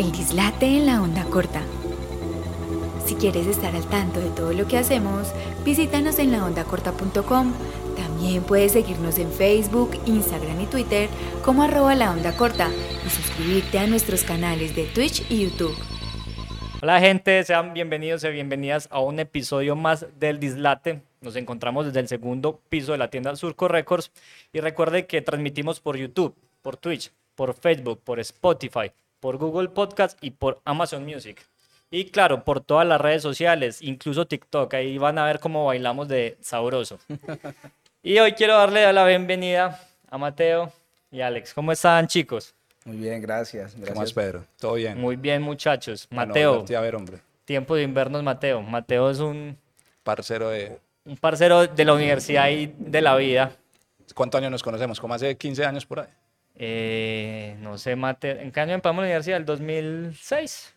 El dislate en la onda corta. Si quieres estar al tanto de todo lo que hacemos, visítanos en laondacorta.com. También puedes seguirnos en Facebook, Instagram y Twitter como arroba la onda corta y suscribirte a nuestros canales de Twitch y YouTube. Hola gente, sean bienvenidos y bienvenidas a un episodio más del Dislate. Nos encontramos desde el segundo piso de la tienda Surco Records y recuerde que transmitimos por YouTube, por Twitch, por Facebook, por Spotify, por Google Podcast y por Amazon Music. Y claro, por todas las redes sociales, incluso TikTok, ahí van a ver cómo bailamos de sabroso. y hoy quiero darle la bienvenida a Mateo y Alex. ¿Cómo están chicos? Muy bien, gracias. gracias. ¿Cómo es, Pedro? ¿Todo bien? Muy bien, muchachos. Mateo. a ver, hombre. Tiempo de invernos, Mateo. Mateo es un... Parcero de... Un parcero de la universidad y de la vida. ¿Cuántos años nos conocemos? ¿Como hace 15 años por ahí? Eh, no sé, Mateo. ¿En qué año empezamos la universidad? ¿El 2006?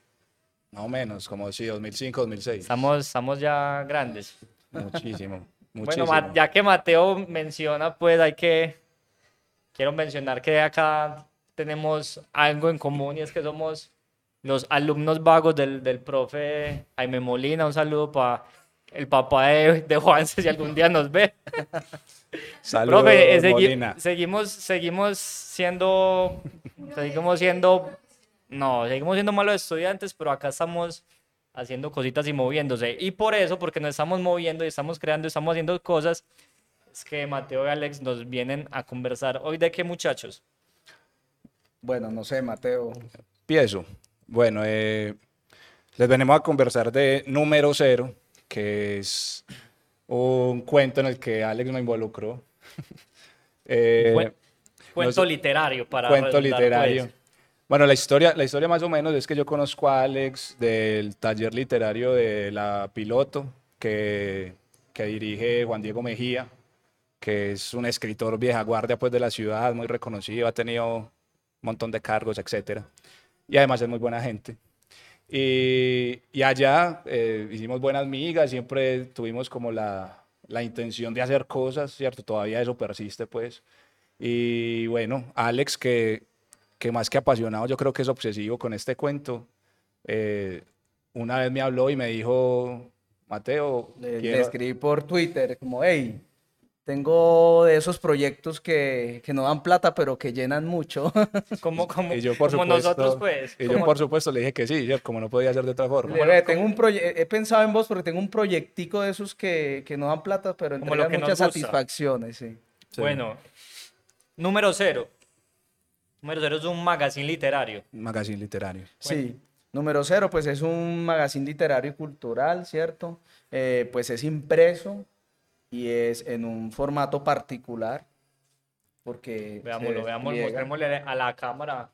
Más o menos, como sí, 2005, 2006. Estamos, estamos ya grandes. Muchísimo, muchísimo. Bueno, ya que Mateo menciona, pues hay que... Quiero mencionar que acá tenemos algo en común y es que somos los alumnos vagos del, del profe Jaime Molina. Un saludo para el papá de, de Juan, si algún día nos ve. Saludos, profe, eh, Molina. seguimos, seguimos siendo, seguimos siendo, no, seguimos siendo malos estudiantes, pero acá estamos haciendo cositas y moviéndose. Y por eso, porque nos estamos moviendo y estamos creando, estamos haciendo cosas, es que Mateo y Alex nos vienen a conversar. ¿Hoy de qué, muchachos? Bueno, no sé, Mateo. Empiezo. Bueno, eh, les venimos a conversar de Número Cero, que es un cuento en el que Alex me involucró. eh, cuento literario para Cuento literario. Bueno, la historia, la historia más o menos es que yo conozco a Alex del taller literario de La Piloto, que, que dirige Juan Diego Mejía, que es un escritor vieja guardia pues, de la ciudad, muy reconocido, ha tenido montón de cargos, etcétera. Y además es muy buena gente. Y, y allá eh, hicimos buenas migas, siempre tuvimos como la, la intención de hacer cosas, ¿cierto? Todavía eso persiste, pues. Y bueno, Alex, que, que más que apasionado, yo creo que es obsesivo con este cuento, eh, una vez me habló y me dijo, Mateo, le, quiero... le escribí por Twitter, como, hey, tengo de esos proyectos que, que, no dan plata, pero que llenan mucho. como, como, yo, por como supuesto, nosotros, pues. Y yo, por supuesto, le dije que sí, como no podía ser de otra forma. Le, tengo un he pensado en vos porque tengo un proyectico de esos que, que no dan plata, pero entregan muchas satisfacciones. Sí. sí. Bueno, número cero. Número cero es un magazine literario. Magazine literario. Sí. Número cero, pues es un magazine literario y cultural, ¿cierto? Eh, pues es impreso, y es en un formato particular. Porque veámoslo, veámoslo, mostrémosle a la cámara.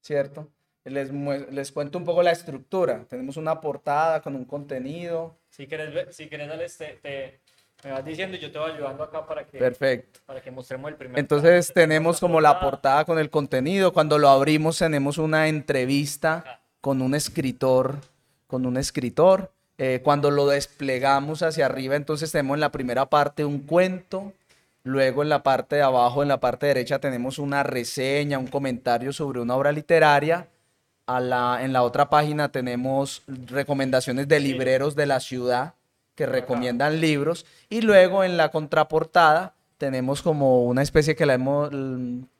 ¿Cierto? Les, les cuento un poco la estructura. Tenemos una portada con un contenido. Si quieres, si quieres te, me vas diciendo y yo te voy ayudando acá para que, Perfecto. Para que mostremos el primer. Entonces tenemos como la portada con el contenido. Cuando lo abrimos tenemos una entrevista con un escritor, con un escritor. Eh, cuando lo desplegamos hacia arriba, entonces tenemos en la primera parte un cuento, luego en la parte de abajo, en la parte derecha, tenemos una reseña, un comentario sobre una obra literaria. A la, en la otra página tenemos recomendaciones de libreros de la ciudad que recomiendan libros. Y luego en la contraportada tenemos como una especie que la hemos,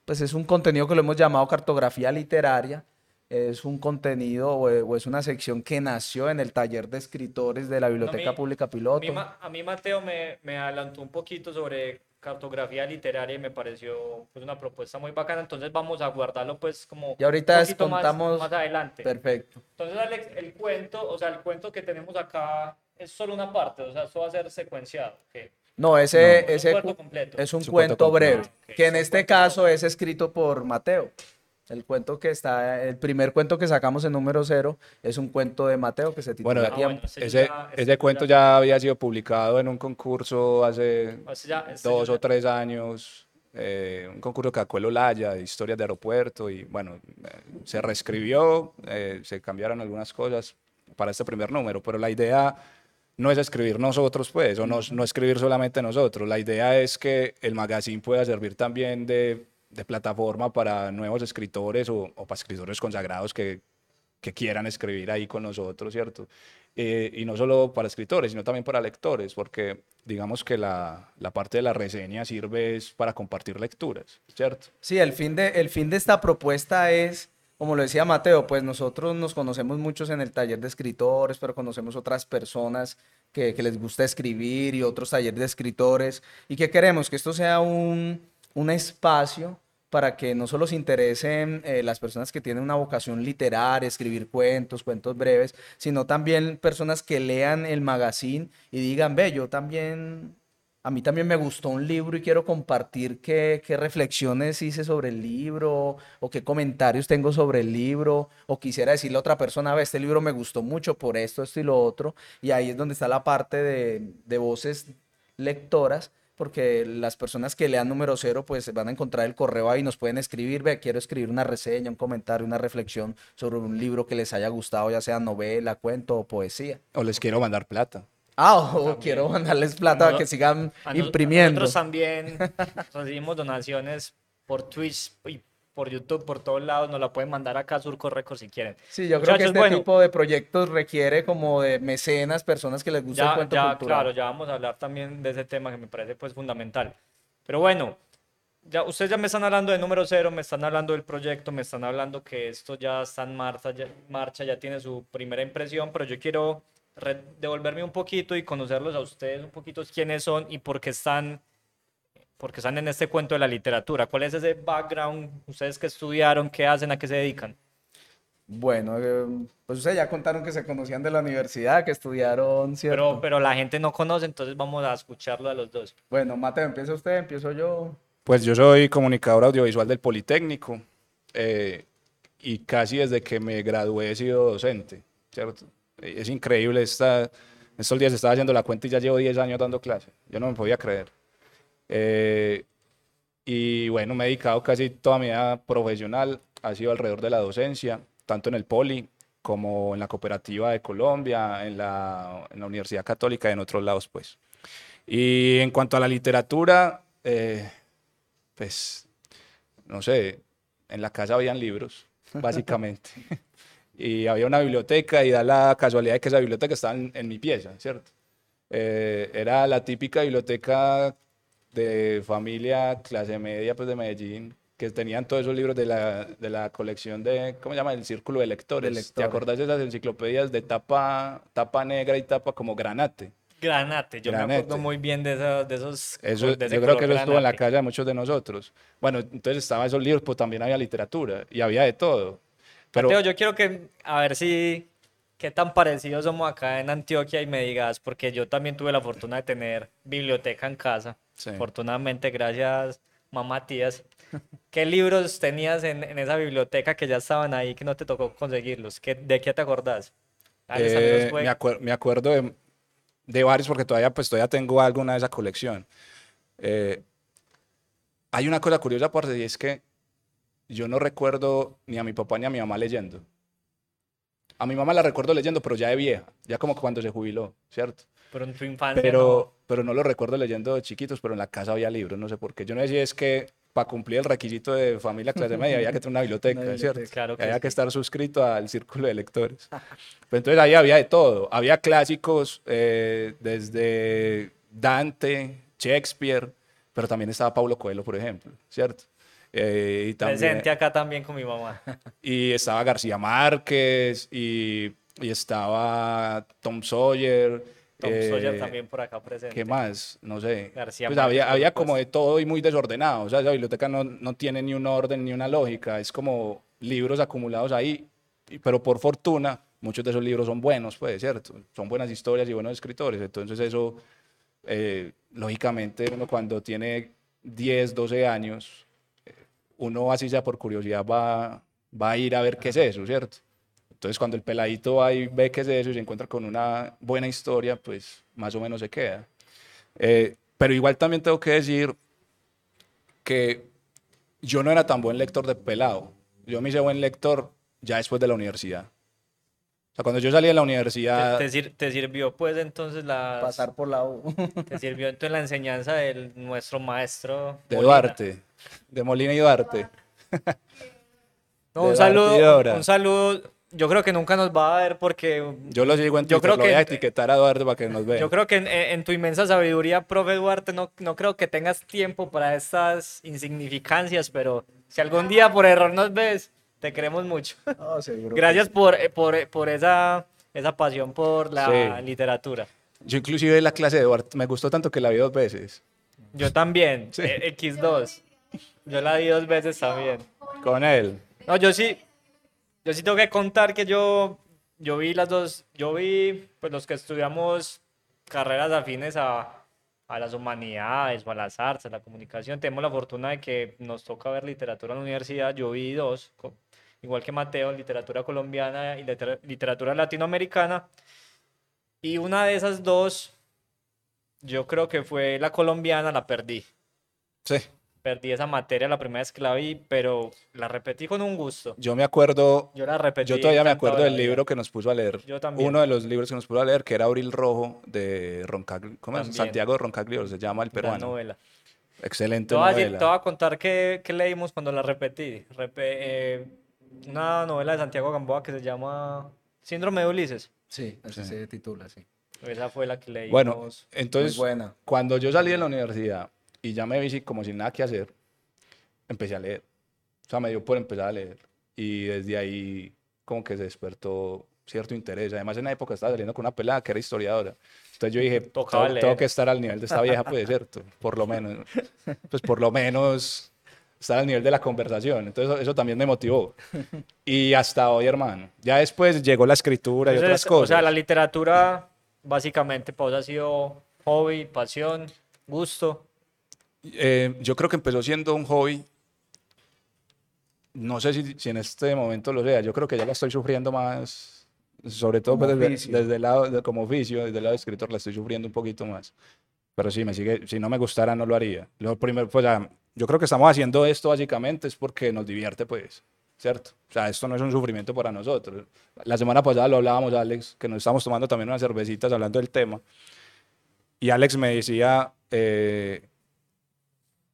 pues es un contenido que lo hemos llamado cartografía literaria, es un contenido o, es una sección que nació en el taller de escritores de la Biblioteca Pública Piloto. A mí, Mateo me, me, adelantó un poquito sobre cartografía literaria y me pareció pues, una propuesta muy bacana, entonces vamos a guardarlo pues como y ahorita un contamos más, adelante. Perfecto. Entonces Alex, el cuento, o sea, el cuento que tenemos acá es solo una parte, o sea, eso va a ser secuenciado. No, ese, ese es un, completo. Es un cuento, breve, que en este caso es escrito por Mateo. El cuento que está, el primer cuento que sacamos en número cero es un cuento de Mateo que se titula bueno, ese, ese, cuento ya había sido publicado en un concurso hace dos o tres años, eh, un concurso que Acuelo Laya, de historias de aeropuerto, y bueno, eh, se reescribió, eh, se cambiaron algunas cosas para este primer número, pero la idea no es escribir nosotros, pues, o no, no escribir solamente nosotros, la idea es que el magazine pueda servir también de de plataforma para nuevos escritores o, para escritores consagrados que que quieran escribir ahí con nosotros, ¿cierto? Eh, y no solo para escritores, sino también para lectores, porque digamos que la, la, parte de la reseña sirve es para compartir lecturas, ¿cierto? Sí, el fin, de, el fin de esta propuesta es, como lo decía Mateo, pues nosotros nos conocemos muchos en el taller de escritores, pero conocemos otras personas que, que les gusta escribir y otros talleres de escritores, y que queremos que esto sea un, un espacio para que no solo se interesen eh, las personas que tienen una vocación literaria, escribir cuentos, cuentos breves, sino también personas que lean el magazine y digan, ve, yo también, a mí también me gustó un libro y quiero compartir qué, qué reflexiones hice sobre el libro o qué comentarios tengo sobre el libro o quisiera decirle a otra persona, ve, este libro me gustó mucho por esto, esto y lo otro. Y ahí es donde está la parte de, de voces lectoras porque las personas que lean número cero pues van a encontrar el correo ahí, nos pueden escribir, ve, quiero escribir una reseña, un comentario, una reflexión sobre un libro que les haya gustado, ya sea novela, cuento o poesía. O les quiero mandar plata. Ah, o quiero mandarles plata para que sigan imprimiendo. Nosotros también recibimos donaciones por Twitch y por YouTube, por todos lados, nos la pueden mandar acá a Surco Records si quieren. Sí, yo creo que este tipo de proyectos requiere como de mecenas, personas que les gusta el cuento ya, cultural. Claro, ya vamos a hablar también de ese tema que me parece pues fundamental. Pero bueno, ya, ustedes ya me están hablando de número cero, me están hablando del proyecto, me están hablando que esto ya está en marcha, ya, marcha, ya tiene su primera impresión, pero yo quiero devolverme un poquito y conocerlos a ustedes un poquito quiénes son y por qué están porque están en este cuento de la literatura. ¿Cuál es ese background? ¿Ustedes que estudiaron? ¿Qué hacen? ¿A qué se dedican? Bueno, eh, pues ustedes ya contaron que se conocían de la universidad, que estudiaron, ¿cierto? Pero, pero la gente no conoce, entonces vamos a escucharlo a los dos. Bueno, Mateo, empieza usted, empiezo yo. Pues yo soy comunicador audiovisual del Politécnico eh, y casi desde que me gradué he sido docente, ¿cierto? Es increíble, esta, estos días estaba haciendo la cuenta y ya llevo 10 años dando clase. Yo no me podía creer. Eh, y bueno, me he dedicado casi toda mi vida profesional, ha sido alrededor de la docencia, tanto en el Poli como en la Cooperativa de Colombia, en la, en la Universidad Católica y en otros lados, pues. Y en cuanto a la literatura, eh, pues, no sé, en la casa habían libros, básicamente. y había una biblioteca y da la casualidad de que esa biblioteca estaba en, en mi pieza, ¿cierto? Eh, era la típica biblioteca de familia clase media pues de Medellín que tenían todos esos libros de la, de la colección de, ¿cómo se llama? El Círculo de Lectores. ¿Te acordás de esas enciclopedias de tapa, tapa negra y tapa como granate? Granate, yo me acuerdo muy bien de, esos... De esos eso, de yo creo que eso estuvo en la calle de muchos de nosotros. Bueno, entonces estaban esos libros, pues también había literatura y había de todo. Pero Mateo, yo quiero que, a ver si, qué tan parecidos somos acá en Antioquia y me digas, porque yo también tuve la fortuna de tener biblioteca en casa. Sí. Afortunadamente, gracias mamá tías. ¿Qué libros tenías en, en, esa biblioteca que ya estaban ahí que no te tocó conseguirlos? ¿Qué, ¿De qué te acordás? Eh, me, acuer me, acuerdo de, de, varios porque todavía, pues, todavía tengo alguna de esa colección. Eh, hay una cosa curiosa por y es que yo no recuerdo ni a mi papá ni a mi mamá leyendo. A mi mamá la recuerdo leyendo, pero ya de vieja, ya como cuando se jubiló, ¿cierto? Pero en tu infancia. Pero no, pero no lo recuerdo leyendo de chiquitos, pero en la casa había libros, no sé por qué. Yo no sé si es que para cumplir el requisito de familia clase media había que tener una biblioteca, una biblioteca ¿cierto? Claro que había sí. que estar suscrito al círculo de lectores. pero entonces ahí había de todo. Había clásicos eh, desde Dante, Shakespeare, pero también estaba Paulo Coelho, por ejemplo, ¿cierto? Eh, y también, Presente acá también con mi mamá. Y estaba García Márquez, y, y estaba Tom Sawyer. Tom eh, Sawyer también por acá presente. ¿Qué más? No sé. García pues había, había pues. como de todo y muy desordenado. O sea, la biblioteca no, no tiene ni un orden ni una lógica. Es como libros acumulados ahí. Pero por fortuna, muchos de esos libros son buenos, pues, ¿cierto? Son buenas historias y buenos escritores. Entonces eso, eh, lógicamente, uno cuando tiene 10, 12 años, uno así sea por curiosidad va, va a ir a ver qué es eso, ¿cierto? Entonces cuando el peladito va y ve qué es eso y se encuentra con una buena historia, pues más o menos se queda. Eh, pero igual también tengo que decir que yo no era tan buen lector de pelado. Yo me hice buen lector ya después de la universidad. O sea, cuando yo salí de la universidad... ¿Te, te, sir te sirvió pues entonces la... Pasar por la U. ¿Te sirvió entonces la enseñanza de nuestro maestro? De Molina? Duarte. De Molina y Duarte. No, un saludo, un saludo yo creo que nunca nos va a ver porque Yo lo sigo en Yo Twitter, creo lo voy a que- etiquetar a Eduardo para que nos vea. yo creo que en, en tu inmensa sabiduría, profe Duarte, no, no creo que tengas tiempo para estas insignificancias, pero si algún día por error nos ves, te queremos mucho. No, seguro que Gracias por, eh, por, por esa, esa pasión por la Sí. literatura. Yo inclusive la clase de Eduardo me gustó tanto que la vi dos veces. Yo también, Sí. eh, X2. Yo la di dos veces también. Con él. No, yo sí, yo sí tengo que contar que yo, yo vi las dos, yo vi, pues los que estudiamos carreras afines a, a las humanidades o a las artes, a la comunicación, tenemos la fortuna de que nos toca ver literatura en la universidad. Yo vi dos, igual que Mateo, literatura colombiana y liter- literatura latinoamericana. Y una de esas dos, yo creo que fue la colombiana, la perdí. Sí. Perdí esa materia la primera vez que la vi, pero la repetí con un gusto. Yo me acuerdo, Yo la repetí. yo todavía me acuerdo de del la libro que nos puso a leer. Yo también. Uno de los libros que nos puso a leer, que era Abril Rojo de Roncaglio. ¿Cómo es? Santiago Roncaglio se llama el peruano. novela. Excelente Te voy, a decir- novela. te voy a contar qué, qué leímos cuando la repetí. Repe- eh, una novela de Santiago Gamboa que se llama Síndrome de Ulises. Sí, así Sí. se titula, sí. Esa fue la que leímos. Bueno, entonces, Muy buena. cuando yo salí de la universidad y ya me vi como sin nada que hacer, empecé a leer. O sea, me dio por empezar a leer. Y desde ahí como que se despertó cierto interés. Además, en esa época estaba saliendo con una pelada que era historiadora. Entonces yo dije, Tocaba tengo, tengo que estar al nivel de esta vieja, pues, ¿cierto? Por lo menos. Pues por lo menos estar al nivel de la conversación. Entonces eso, eso también me motivó. Y hasta hoy, hermano. Ya después llegó la escritura y Entonces, otras cosas. O sea, la literatura, básicamente, pues ha sido hobby, pasión, gusto. Eh, yo creo que empezó siendo un hobby. No sé si, si en este momento lo sea. Yo creo que ya la estoy sufriendo más, sobre todo pues, desde, desde el lado de, como oficio, desde el lado de escritor, la estoy sufriendo un poquito más. Pero sí, me sigue, si no me gustara, no lo haría. Lo primero, pues, ah, yo creo que estamos haciendo esto básicamente es porque nos divierte, pues, ¿cierto? O sea, esto no es un sufrimiento para nosotros. La semana pasada lo hablábamos, Alex, que nos estamos tomando también unas cervecitas hablando del tema. Y Alex me decía, eh,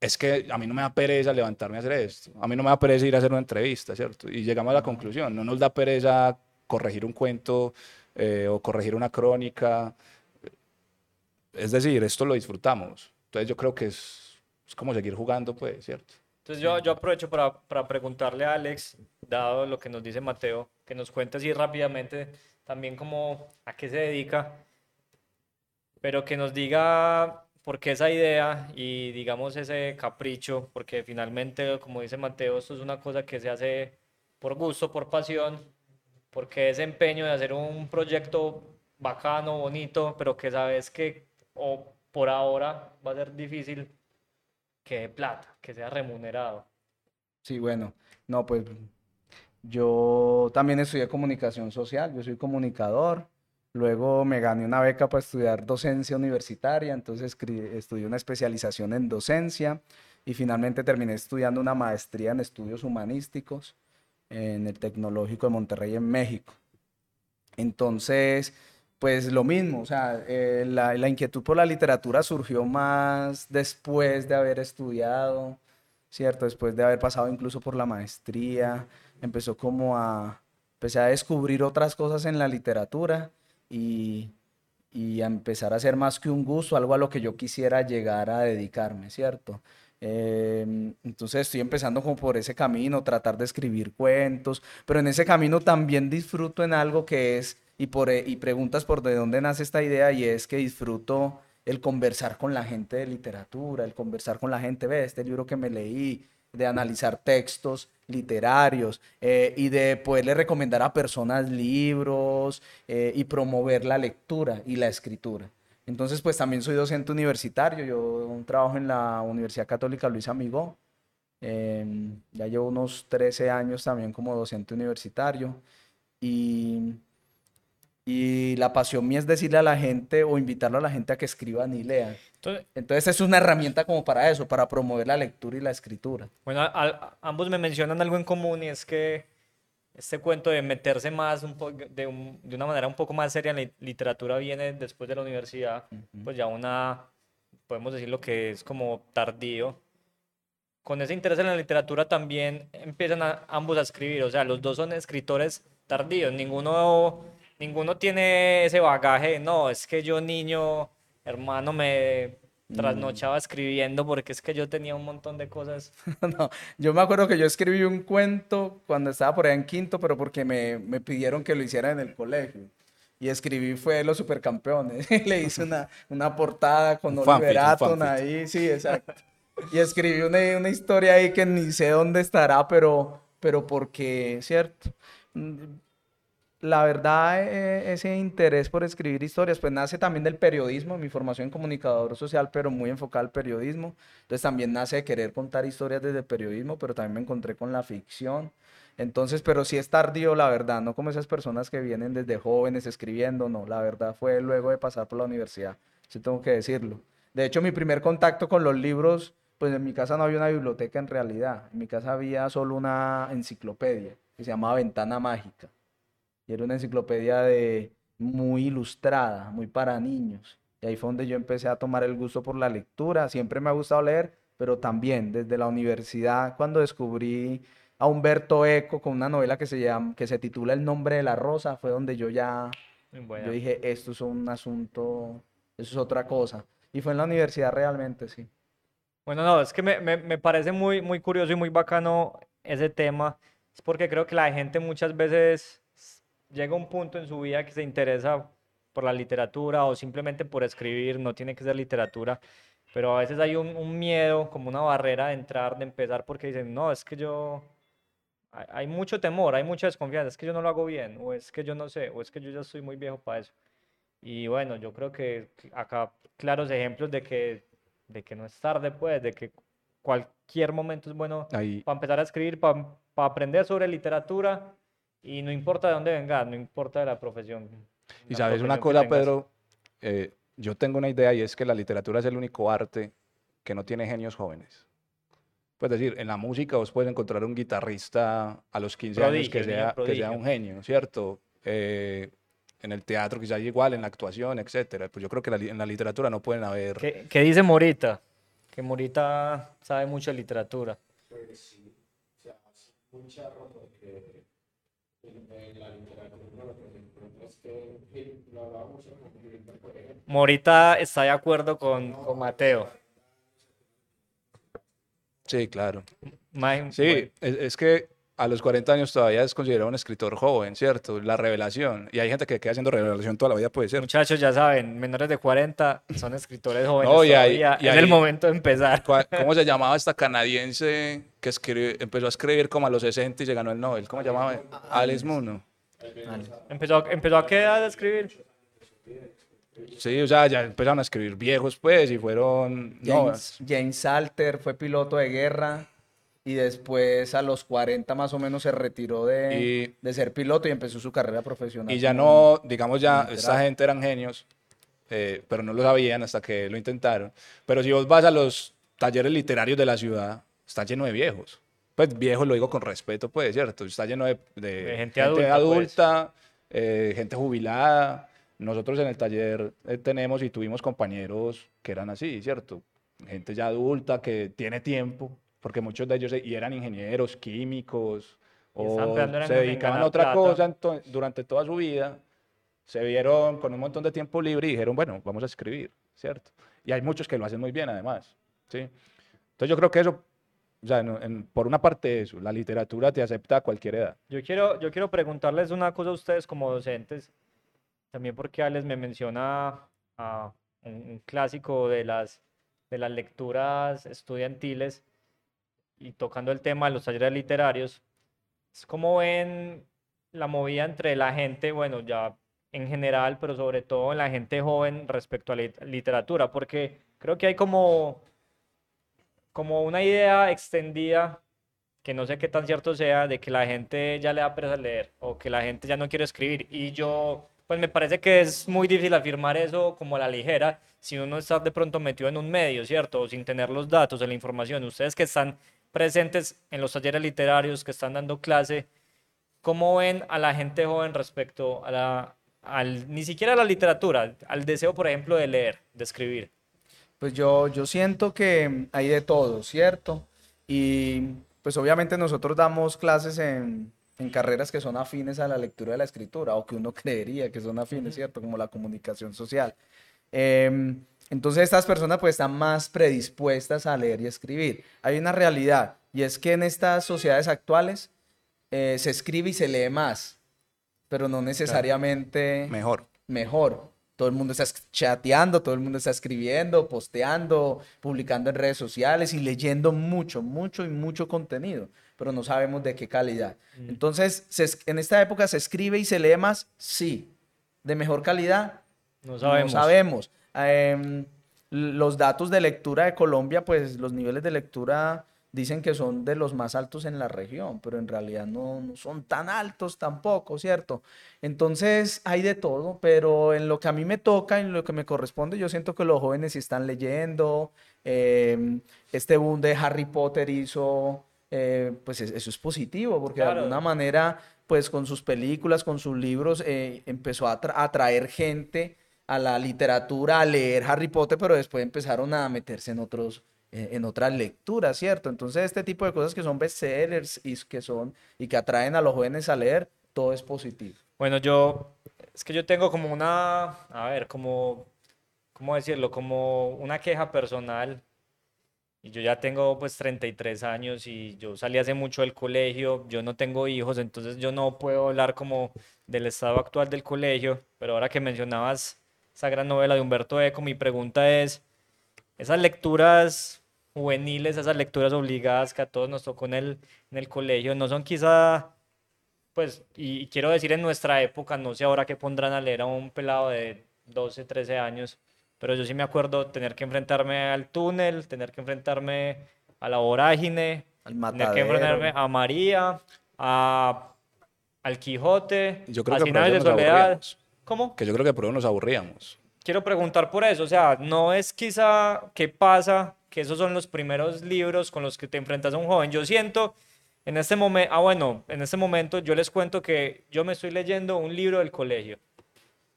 es que a mí no me da pereza levantarme a hacer esto. A mí no me da pereza ir a hacer una entrevista, ¿cierto? Y llegamos a la conclusión, no nos da pereza corregir un cuento eh, o corregir una crónica. Es decir, esto lo disfrutamos. Entonces yo creo que es, es como seguir jugando, pues, ¿cierto? Entonces yo, yo aprovecho para, para preguntarle a Alex, dado lo que nos dice Mateo, que nos cuente así rápidamente también como a qué se dedica, pero que nos diga por qué esa idea y digamos ese capricho, porque finalmente, como dice Mateo, esto es una cosa que se hace por gusto, por pasión, porque ese empeño de hacer un proyecto bacano, bonito, pero que sabes que o por ahora va a ser difícil que dé plata, que sea remunerado. Sí, bueno, no, pues yo también estudié comunicación social, yo soy comunicador, luego me gané una beca para estudiar docencia universitaria, entonces estudié una especialización en docencia y finalmente terminé estudiando una maestría en estudios humanísticos en el Tecnológico de Monterrey en México. Entonces, pues lo mismo, o sea, eh, la, la inquietud por la literatura surgió más después de haber estudiado, ¿cierto? Después de haber pasado incluso por la maestría, empezó como a, empecé a descubrir otras cosas en la literatura y, y a empezar a hacer más que un gusto, algo a lo que yo quisiera llegar a dedicarme, ¿cierto? Em, entonces estoy empezando como por ese camino, tratar de escribir cuentos, pero en ese camino también disfruto en algo que es, y, por, e- y preguntas por de dónde nace esta idea, y es que disfruto el conversar con la gente de literatura, el conversar con la gente, ve, este libro que me leí, de analizar textos literarios eh, y de poderle recomendar a personas libros eh, y promover la lectura y la escritura. Entonces, pues también soy docente universitario, yo trabajo en la Universidad Católica Luis Amigó, em, ya llevo unos 13 años también como docente universitario y, y la pasión mía es decirle a la gente o invitarle a la gente a que escriban y lean. Entonces, Entonces es una herramienta como para eso, para promover la lectura y la escritura. bueno, a- ambos me mencionan algo en común y es que este cuento de meterse más un po- de, un- de una manera un poco más seria en la li- literatura viene después de la universidad, pues ya una, podemos decir lo que es como tardío. Con ese interés en la literatura también empiezan a- ambos a escribir, o sea, los dos son escritores tardíos. Ninguno, ninguno tiene ese bagaje. No, es que yo niño, hermano, me trasnochaba escribiendo porque es que yo tenía un montón de cosas. no, yo me acuerdo que yo escribí un cuento cuando estaba por allá en quinto, pero porque me, me pidieron que lo hiciera en el colegio. Y escribí fue Los Supercampeones. Le hice una, una portada con Oliver Atom ahí, sí, exacto. Y escribí una, una, historia ahí que ni sé dónde estará, pero, pero porque, ¿cierto? La verdad, eh, ese interés por escribir historias, pues nace también del periodismo, mi formación en comunicador social, pero muy enfocada al periodismo. Entonces también nace de querer contar historias desde periodismo, pero también me encontré con la ficción. Entonces, pero sí es tardío, la verdad, no como esas personas que vienen desde jóvenes escribiendo, no, la verdad fue luego de pasar por la universidad, sí tengo que decirlo. De hecho, mi primer contacto con los libros, pues en mi casa no había una biblioteca en realidad, en mi casa había solo una enciclopedia que se llamaba Ventana Mágica era una enciclopedia de, muy ilustrada, muy para niños. Y ahí fue donde yo empecé a tomar el gusto por la lectura. Siempre me ha gustado leer, pero también desde la universidad, cuando descubrí a Humberto Eco con una novela que se, llama, que se titula El nombre de la rosa, fue donde yo ya yo dije, esto es un asunto, eso es otra cosa. Y fue en la universidad realmente, sí. Bueno, no, es que me, me, me parece muy, muy curioso y muy bacano ese tema. Es porque creo que la gente muchas veces llega un punto en su vida que se interesa por la literatura o simplemente por escribir, no tiene que ser literatura, pero a veces hay un, miedo, como una barrera de entrar, de empezar, porque dicen, no, es que yo, hay, mucho temor, hay mucha desconfianza, es que yo no lo hago bien, o es que yo no sé, o es que yo ya estoy muy viejo para eso. Y bueno, yo creo que acá claros ejemplos de que, de que no es tarde, pues, de que cualquier momento es bueno para empezar a escribir, para, para aprender sobre literatura y no importa de dónde vengas, no importa de la profesión. Y sabes una cosa, Pedro, eh, yo tengo una idea y es que la literatura es el único arte que no tiene genios jóvenes. Pues decir, en la música vos puedes encontrar un guitarrista a los 15 años que sea, que sea un genio, ¿cierto? Eh, en el teatro quizás igual, en la actuación, etcétera. Pues yo creo que en la literatura no pueden haber... ¿Qué, ¿Qué, dice Morita? Que Morita sabe mucho de literatura. Pues sí, o sea, mucha Morita está de acuerdo con, con Mateo. Sí, claro. sí, es, que a los 40 años todavía es considerado un escritor joven, ¿cierto? La revelación. Y hay gente que queda haciendo revelación toda la vida, puede ser. Muchachos, ya saben, menores de 40 son escritores jóvenes no, y todavía. es el momento de empezar. ¿Cómo se llamaba esta canadiense que empezó a escribir como a los 60 y se ganó el Nobel? ¿Cómo se llamaba? Alice Muno. ¿Empezó, ¿Empezó a qué edad a escribir? Sí, o sea, ya empezaron a escribir viejos, pues, y fueron... James, James Salter fue piloto de guerra y después a los 40 más o menos se retiró de, de ser piloto y empezó su carrera profesional. Y ya no, digamos ya, esta gente eran genios, eh, pero no lo sabían hasta que lo intentaron. Pero si vos vas a los talleres literarios de la ciudad, está lleno de viejos pues viejo lo digo con respeto, pues, ¿cierto? Está lleno de, gente, adulta, pues. eh, gente jubilada. Nosotros en el taller eh, tenemos y tuvimos compañeros que eran así, ¿cierto? Gente ya adulta que tiene tiempo, porque muchos de ellos y eran ingenieros, químicos, o se dedicaban a otra cosa durante toda su vida, se vieron con un montón de tiempo libre y dijeron, bueno, vamos a escribir, ¿cierto? Y hay muchos que lo hacen muy bien además, ¿sí? Entonces yo creo que eso o sea, por una parte eso, la literatura te acepta a cualquier edad. Yo quiero, yo quiero preguntarles una cosa a ustedes como docentes, también porque Alex me menciona a un, clásico de las, de las lecturas estudiantiles y tocando el tema de los talleres literarios, es como ven la movida entre la gente, bueno, ya en general, pero sobre todo en la gente joven respecto a la literatura, porque creo que hay como como una idea extendida, que no sé qué tan cierto sea, de que la gente ya le da pereza leer o que la gente ya no quiere escribir. Y yo, pues me parece que es muy difícil afirmar eso como a la ligera si uno está de pronto metido en un medio, ¿cierto? O sin tener los datos, la información. Ustedes que están presentes en los talleres literarios, que están dando clase, ¿cómo ven a la gente joven respecto a la, ni siquiera a la literatura, al deseo, por ejemplo, de leer, de escribir? Pues yo, yo siento que hay de todo, ¿cierto? Y pues obviamente nosotros damos clases en, en carreras que son afines a la lectura de la escritura o que uno creería que son afines, ¿cierto? Como la comunicación social. Em, entonces estas personas pues están más predispuestas a leer y escribir. Hay una realidad y es que en estas sociedades actuales eh, se escribe y se lee más, pero no necesariamente Mejor. mejor. Todo el mundo está chateando, todo el mundo está escribiendo, posteando, publicando en redes sociales y leyendo mucho, mucho y mucho contenido, pero no sabemos de qué calidad. Entonces, se es- en esta época se escribe y se lee más, sí. ¿De mejor calidad? No sabemos. No sabemos. Em, los datos de lectura de Colombia, pues los niveles de lectura dicen que son de los más altos en la región, pero en realidad no, no son tan altos tampoco, ¿cierto? Entonces hay de todo, pero en lo que a mí me toca, en lo que me corresponde, yo siento que los jóvenes sí están leyendo. em, este boom de Harry Potter hizo, eh, pues es- eso es positivo, porque de alguna manera, pues con sus películas, con sus libros, eh, empezó a atra- atraer gente a la literatura, a leer Harry Potter, pero después empezaron a meterse en otros, eh, en otras lecturas, ¿cierto? Entonces, este tipo de cosas que son bestsellers y que son, y que atraen a los jóvenes a leer, todo es positivo. Bueno, yo, es que yo tengo como una, a ver, como, ¿cómo decirlo? Como una queja personal. Y yo ya tengo pues 33 años y yo salí hace mucho del colegio, yo no tengo hijos, entonces yo no puedo hablar como del estado actual del colegio, pero ahora que mencionabas esa gran novela de Humberto Eco, mi pregunta es, esas lecturas juveniles, esas lecturas obligadas que a todos nos tocó en el, en el colegio, no son quizá pues, y, y quiero decir en nuestra época, no sé ahora qué pondrán a leer a un pelado de 12, 13 años, pero yo sí me acuerdo tener que enfrentarme al túnel, tener que enfrentarme a la vorágine, Al tener que enfrentarme a María, a, al Quijote, Yo creo a que Finales de Soledad. ¿Cómo? Que yo creo que por eso nos aburríamos. Quiero preguntar por eso, o sea, no es quizá qué pasa, que esos son los primeros libros con los que te enfrentas a un joven. Yo siento en este momento, ah bueno, en este momento yo les cuento que yo me estoy leyendo un libro del colegio.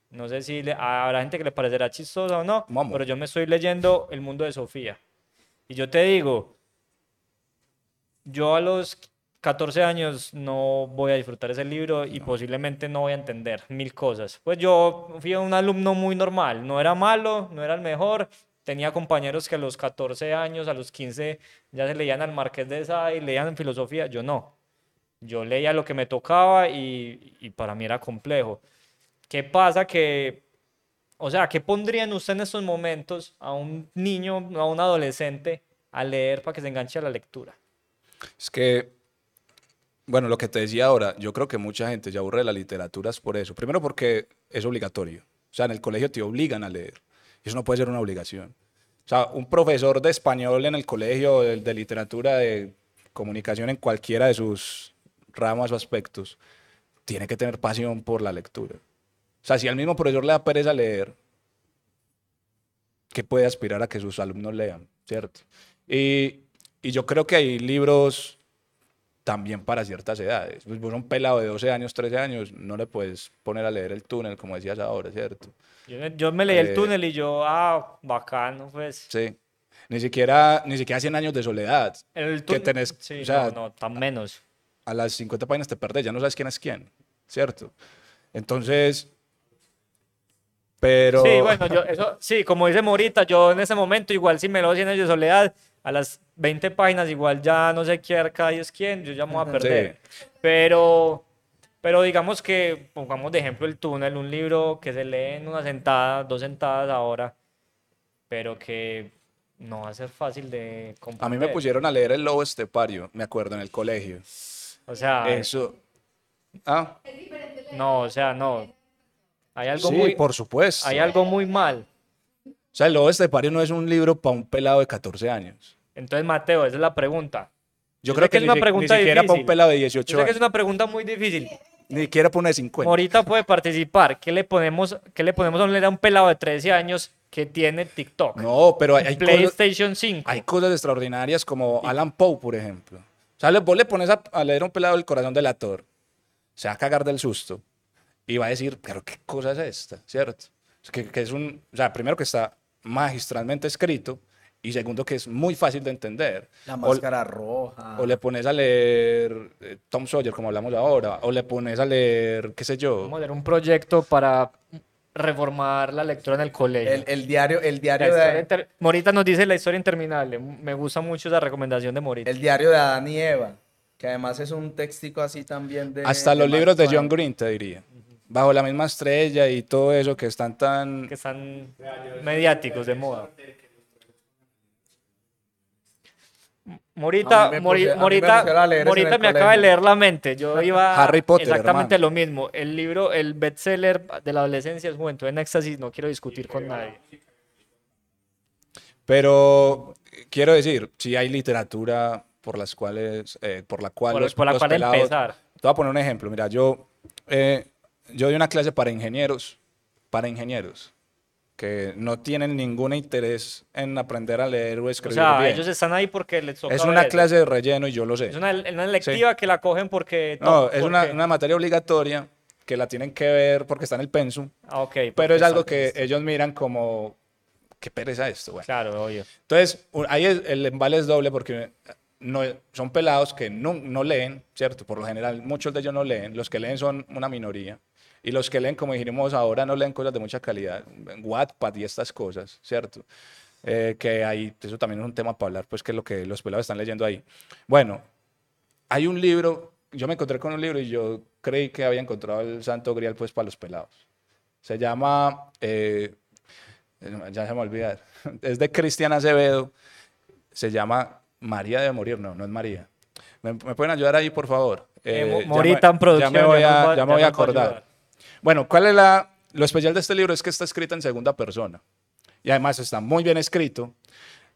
No sé si le- habrá gente que le parecerá chistoso o no, Vamos. pero yo me estoy leyendo El mundo de Sofía. Y yo te digo, yo a los 14 años no voy a disfrutar ese libro y posiblemente no voy a entender mil cosas. Pues yo fui un alumno muy normal, no era malo, no era el mejor. Tenía compañeros que a los 14 años, a los 15 ya se leían al Marqués de Sade y leían filosofía, yo no. Yo leía lo que me tocaba y, y para mí era complejo. ¿Qué pasa que, o sea, qué pondrían usted en estos momentos a un niño, a un adolescente a leer para que se enganche a la lectura? Es que, bueno, lo que te decía ahora, yo creo que mucha gente se aburre de la literatura es por eso. Primero porque es obligatorio. O sea, en el colegio te obligan a leer. Eso no puede ser una obligación. O sea, un profesor de español en el colegio, de, de literatura, de comunicación en cualquiera de sus ramas o aspectos, tiene que tener pasión por la lectura. O sea, si al mismo profesor le da pereza leer, ¿qué puede aspirar a que sus alumnos lean? ¿Cierto? Y, y yo creo que hay libros también para ciertas edades. Pues vos a un pelado de 12 años, 13 años, no le puedes poner a leer el túnel, como decías ahora, ¿cierto? Yo, me- yo me leí el Eh, túnel y yo, ah, bacano, pues. Sí. Ni siquiera, ni siquiera 100 años de soledad. El que túnel, tenés, sí, o sea, no, no, tan menos. a las 50 páginas te perdés, ya no sabes quién es quién, ¿cierto? Entonces, pero... Sí, bueno, yo, eso, sí, como dice Morita, yo en ese momento igual si me lo 100 años de soledad, a las 20 páginas igual ya no sé quién cada Dios quién, yo ya me voy a perder. Pero, pero digamos que, pongamos de ejemplo el túnel, un libro que se lee en una sentada, dos sentadas ahora, pero que no va a ser fácil de A mí me comprender. pusieron a leer El Lobo Estepario, me acuerdo, en el colegio. O sea, Eso... Ah, no, o sea, no. Hay algo sí, muy, por supuesto. hay algo muy mal. O sea, El Lobo Estepario no es un libro para un pelado de 14 años. Entonces, Mateo, esa es la pregunta. Yo, Yo creo que que, es ni, una si- ni pregunta siquiera para un difícil. pelado de Yo 18 sé que es años. una pregunta muy difícil. Ni siquiera para una de 50. Morita puede participar. ¿Qué le ponemos, qué le ponemos a a un pelado de 13 años que tiene TikTok? No, pero hay, hay cosas, PlayStation 5. hay cosas extraordinarias como Alan Poe, por ejemplo. O sea, le- vos le pones a, a leer un pelado El corazón del ator, se va a cagar del susto y va a decir, pero qué cosa es esta, ¿cierto? Es que, que es un, o sea, primero que está magistralmente escrito Y segundo, que es muy fácil de entender. La O- máscara roja. O le pones a leer eh, Tom Sawyer, como hablamos ahora, o le pones a leer, qué sé yo. Vamos a hacer un proyecto para reformar la lectura en el colegio. El, el diario, el La diario, de, inter- Morita nos dice la historia interminable. Me gusta mucho esa recomendación de Morita. el diario de Adán y Eva, que además es un textico así también de... Hasta los Mark libros de. John Green, te diría. Bajo la misma estrella y todo eso que están tan... que están mediáticos de moda. Morita, me Mori- puse- a mí me Morita, Morita me acaba de leer la mente. Yo iba Harry Potter, exactamente hermano. lo mismo. El libro, el bestseller de la adolescencia es Juventud en Éxtasis. No quiero discutir con nadie. Pero quiero decir, si hay literatura por las cuales, eh, por la cual Por, los, por la los cual pelados- empezar. Te voy a poner un ejemplo. Mira, yo, eh, yo doy una clase para ingenieros, para ingenieros, que no tienen ningún interés en aprender a leer o O escribir sea, bien. ellos están ahí porque les toca Es una eso. clase de relleno y yo lo sé. Es una, una lectiva que la cogen porque... No, es una, porque- una materia obligatoria que la tienen que ver porque está en el pensum, Ah, ok. pero es algo que ellos miran como, qué pereza esto, bueno. Claro, obvio. Entonces, ahí el, el embale es doble porque no, son pelados que no, no leen, ¿cierto? Por lo general, muchos de ellos no leen. Los que leen son una minoría. Y los que leen, como dijimos ahora, no leen cosas de mucha calidad. Wattpad y estas cosas, ¿cierto? Eh, que ahí, eso también es un tema para hablar, pues, que es lo que los pelados están leyendo ahí. Bueno, hay un libro, yo me encontré con un libro y yo creí que había encontrado el santo grial, pues, para los pelados. Se llama, eh, ya se me olvidar, es de Cristian Acevedo, se llama María debe morir, no, no es María. ¿Me, me pueden ayudar ahí, por favor? Eh, Eh, Morita en producción, Ya me voy a, ya me voy a acordar. Bueno, ¿cuál es la, lo especial de este libro? Es que está escrita en segunda persona. Y además está muy bien escrito.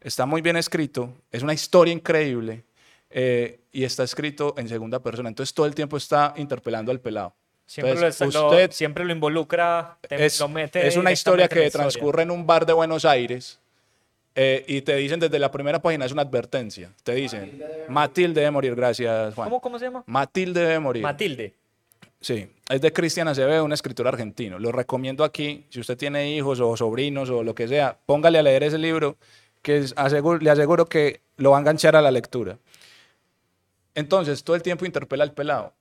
Está muy bien escrito. Es una historia increíble. eh, y está escrito en segunda persona. Entonces todo el tiempo está interpelando al pelado. Siempre, Entonces, lo, está- lo- usted siempre lo involucra, te- es, lo mete es una historia en que historia. transcurre en un bar de Buenos Aires eh, y te dicen desde la primera página, es una advertencia. Te dicen, Matilde debe morir, gracias Juan. ¿Cómo, ¿Cómo se llama? Matilde debe morir. Matilde. Sí, es de Cristian Acevedo, un escritor argentino. Lo recomiendo aquí, si usted tiene hijos o sobrinos o lo que sea, póngale a leer ese libro, que le aseguro que lo va a enganchar a la lectura. Entonces, todo el tiempo interpela al pelado.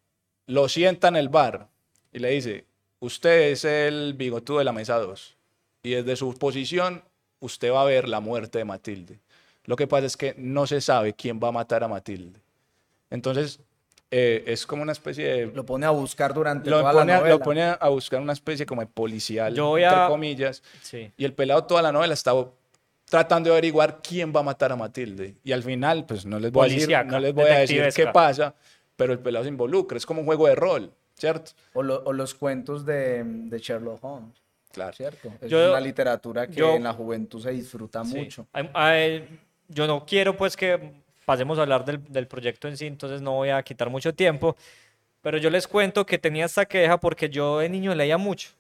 Lo sienta en el bar y le dice, usted es el bigotudo de la mesa 2. Y desde su posición, usted va a ver la muerte de Matilde. Lo que pasa es que no se sabe quién va a matar a Matilde. Entonces, eh, es como una especie de Lo pone a buscar durante lo toda pone, la a- novela. lo pone a buscar una especie como de policial, Yo voy entre a- comillas, Sí. y el pelado toda la novela está tratando de averiguar quién va a matar a Matilde. Y al final, pues no les voy a decir, no les voy a decir qué pasa, pero el pelado se involucra, es como un juego de rol, ¿cierto? O, lo- o los cuentos de, de Sherlock Holmes, Claro. ¿cierto? Es Yo- una literatura que yo- en la juventud se disfruta Sí. mucho. Ay- ay, yo no quiero pues que pasemos a hablar del, del proyecto en sí, entonces no voy a quitar mucho tiempo, pero yo les cuento que tenía esta queja porque yo de niño leía mucho,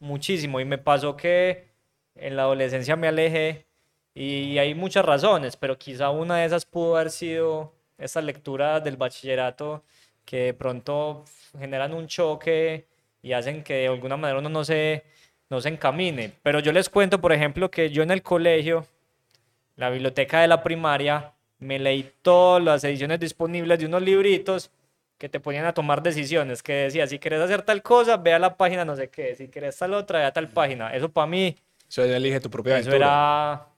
muchísimo, y me pasó que en la adolescencia me alejé y hay muchas razones, pero quizá una de esas pudo haber sido esa lectura del bachillerato que de pronto generan un choque y hacen que de alguna manera uno no se, no se encamine. Pero yo les cuento, por ejemplo, que yo en el colegio, la biblioteca de la primaria, me leí todas las ediciones disponibles de unos libritos que te ponían a tomar decisiones, que decía, si quieres hacer tal cosa, ve a la página no sé qué, si quieres tal otra, ve a tal página. Eso para mí, Eso elige tu propia eso aventura. era,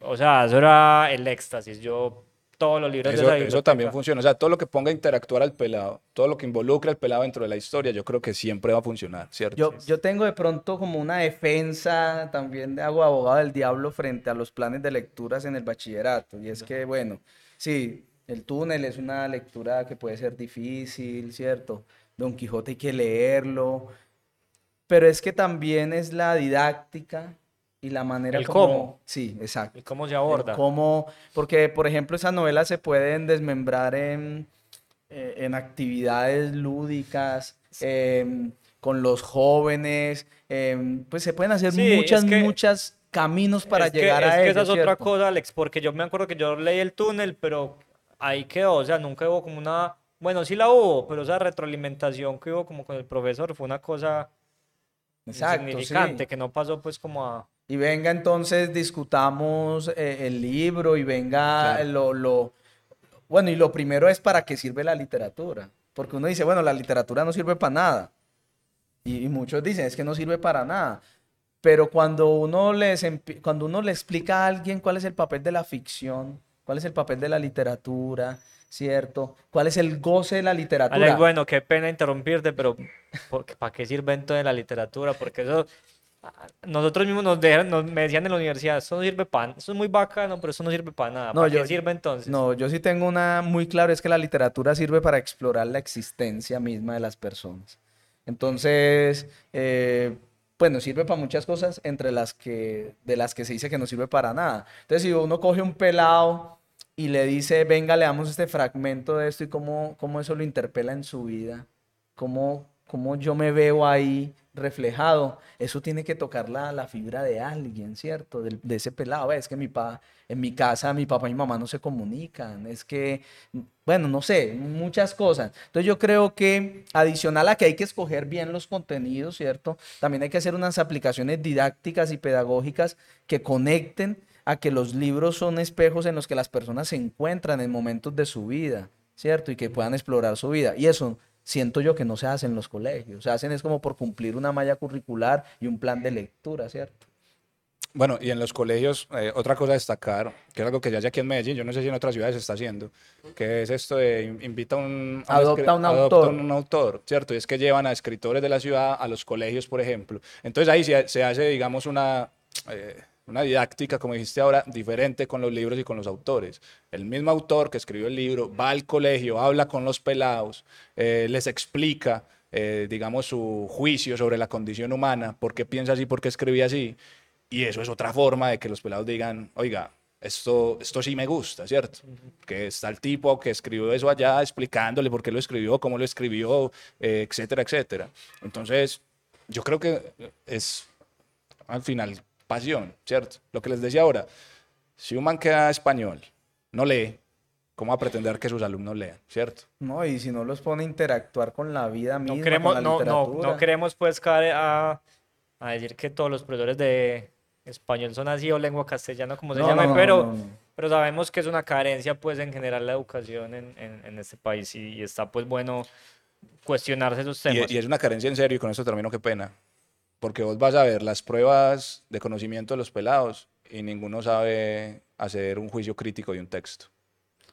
o sea, eso era el éxtasis. Yo, todos los libros de Eso, esa eso también biblioteca. funciona. O sea, todo lo que ponga a interactuar al pelado, todo lo que involucre al pelado dentro de la historia, yo creo que siempre va a funcionar, ¿cierto? Yo, yo tengo de pronto como una defensa también de hago abogado del diablo frente a los planes de lecturas en el bachillerato. Y es que, bueno, sí, el túnel es una lectura que puede ser difícil, ¿cierto? Don Quijote hay que leerlo, pero es que también es la didáctica y la manera El como... cómo. Sí, exacto. ¿Y cómo se el aborda? cómo- porque, por ejemplo, esas novelas se pueden desmembrar en, eh, en actividades lúdicas, em, con los jóvenes, em, pues se pueden hacer Sí, es muchas, que- muchas caminos para es que, llegar es a que ello, esa es otra cosa, Alex, porque yo me acuerdo que yo leí el túnel, pero ahí quedó, o sea, nunca hubo como una, bueno, sí la hubo, pero esa retroalimentación que hubo como con el profesor fue una cosa Exacto, insignificante, sí. que no pasó pues como a, y venga entonces discutamos eh, el libro y venga Claro. lo, lo... Bueno, y lo primero es para qué sirve la literatura. Porque uno dice, bueno, la literatura no sirve para nada. Y, y muchos dicen, es que no sirve para nada. Pero cuando uno, les, cuando uno le explica a alguien cuál es el papel de la ficción, cuál es el papel de la literatura, ¿cierto? ¿Cuál es el goce de la literatura? Alex, bueno, qué pena interrumpirte, pero ¿para qué sirve entonces la literatura? Porque eso, nosotros mismos nos, dejan, nos me decían en la universidad, eso no sirve para, eso es muy bacano, pero eso no sirve para nada. No, ¿Para yo- qué sirve entonces? No, yo sí tengo una muy claro, es que la literatura sirve para explorar la existencia misma de las personas. Entonces, eh, bueno, sirve para muchas cosas, entre las que, de las que se dice que no sirve para nada. Entonces, si uno coge un pelado y le dice, venga, leamos este fragmento de esto y cómo, cómo eso lo interpela en su vida, cómo, cómo yo me veo ahí reflejado, eso tiene que tocar la, la fibra de alguien, ¿cierto? Del- de ese pelado. "Ve, Es que mi pa, en mi casa mi papá y mi mamá no se comunican, es que, bueno, no sé, muchas cosas. Entonces yo creo que adicional a que hay que escoger bien los contenidos, ¿cierto? También hay que hacer unas aplicaciones didácticas y pedagógicas que conecten a que los libros son espejos en los que las personas se encuentran en momentos de su vida, ¿cierto? Y que puedan explorar su vida. Y eso siento yo que no se hace en los colegios. Se hacen es como por cumplir una malla curricular y un plan de lectura, ¿cierto? Bueno, y en los colegios, eh, otra cosa a destacar, que es algo que ya hace aquí en Medellín, yo no sé si en otras ciudades se está haciendo, que es esto de in- invita a un, a Adopta un adopta autor. un autor, ¿cierto? Y es que llevan a escritores de la ciudad a los colegios, por ejemplo. Entonces ahí se, se hace, digamos, una, eh, una didáctica, como dijiste ahora, diferente con los libros y con los autores. El mismo autor que escribió el libro va al colegio, habla con los pelados, eh, les explica, eh, digamos, su juicio sobre la condición humana, por qué piensa así, por qué escribía así. Y eso es otra forma de que los pelados digan, oiga, esto, esto sí me gusta, ¿cierto? Que está el tipo que escribió eso allá explicándole por qué lo escribió, cómo lo escribió, eh, etcétera, etcétera. Entonces, yo creo que es al final pasión, ¿cierto? Lo que les decía ahora, si un man queda español, no lee, ¿cómo va a pretender que sus alumnos lean, ¿cierto? No, y si no los pone a interactuar con la vida misma, No con queremos, la no, no, literatura. no queremos pues caer a, a decir que todos los profesores de español son así o lengua castellana, como se No, llame, no, no, pero, no, no. pero sabemos que es una carencia pues en general la educación en, en, en este país y, y está pues bueno cuestionarse esos Y, temas. y es una carencia en serio, y con esto termino, qué pena. Porque vos vas a ver las pruebas de conocimiento de los pelados y ninguno sabe hacer un juicio crítico de un texto.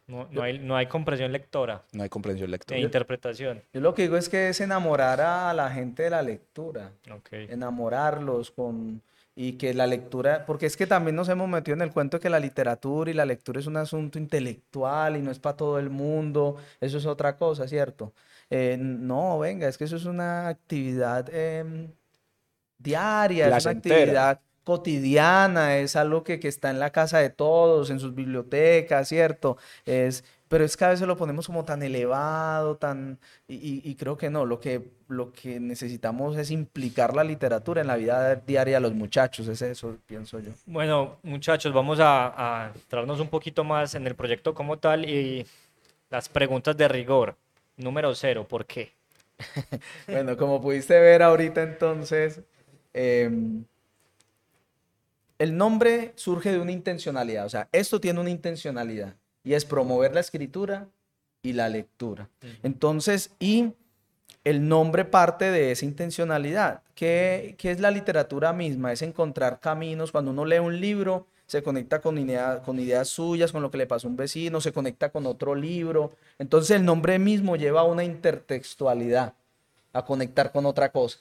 No, no hay, no hay comprensión lectora No hay comprensión e lectora. interpretación. Yo lo que digo es que es enamorar a la gente de la lectura, Ok. enamorarlos con y que la lectura, porque es que también nos hemos metido en el cuento de que la literatura y la lectura es un asunto intelectual y no es para todo el mundo, eso es otra cosa, ¿cierto? Eh, no, venga, es que eso es una actividad em, diaria, es una Placentera. actividad cotidiana, es algo que, que está en la casa de todos, en sus bibliotecas, ¿cierto? Es, pero es que a veces lo ponemos como tan elevado, tan, y, y- y creo que no, lo que, lo que necesitamos es implicar la literatura en la vida diaria de los muchachos, es eso, pienso yo. Bueno, muchachos, vamos a, a entrarnos un poquito más en el proyecto como tal y las preguntas de rigor. Número cero, ¿por qué? Bueno, como pudiste ver ahorita entonces, em, el nombre surge de una intencionalidad, o sea, esto tiene una intencionalidad y es promover la escritura y la lectura. Entonces, y el nombre parte de esa intencionalidad. ¿Qué, qué es la literatura misma? Es encontrar caminos. Cuando uno lee un libro, se conecta con, idea- con ideas suyas, con lo que le pasó a un vecino, se conecta con otro libro. Entonces el nombre mismo lleva a una intertextualidad, a conectar con otra cosa.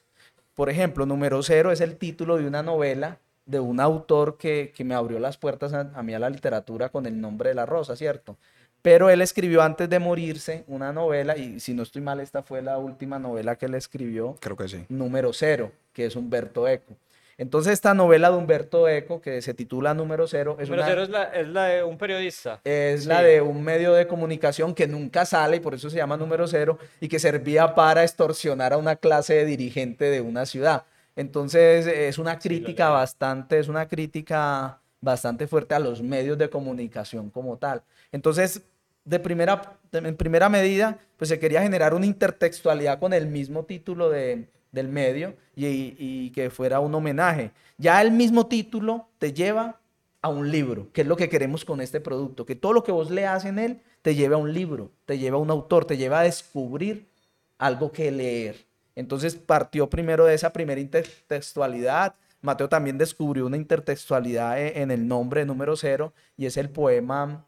Por ejemplo, número cero es el título de una novela de un autor que, que me abrió las puertas a, a mí a la literatura con el nombre de la rosa, ¿cierto? Pero él escribió antes de morirse una novela, y si no estoy mal, esta fue la última novela que él escribió, Creo que sí. Número Cero, que es Humberto Eco. Entonces, esta novela de Humberto Eco, que se titula Número Cero, es, Número una- cero es la, es la de un periodista. es la de un medio de comunicación que nunca sale y por eso se llama Número Cero y que servía para extorsionar a una clase de dirigente de una ciudad. Entonces, es una crítica bastante, es una crítica bastante fuerte a los medios de comunicación como tal. Entonces, de primera, de- en primera medida, pues se quería generar una intertextualidad con el mismo título de, del medio y, y que fuera un homenaje. Ya el mismo título te lleva a un libro, que es lo que queremos con este producto, que todo lo que vos leas en él te lleve a un libro, te lleve a un autor, te lleva a descubrir algo que leer. Entonces partió primero de esa primera intertextualidad. Mateo también descubrió una intertextualidad e, en el nombre número cero y es el poema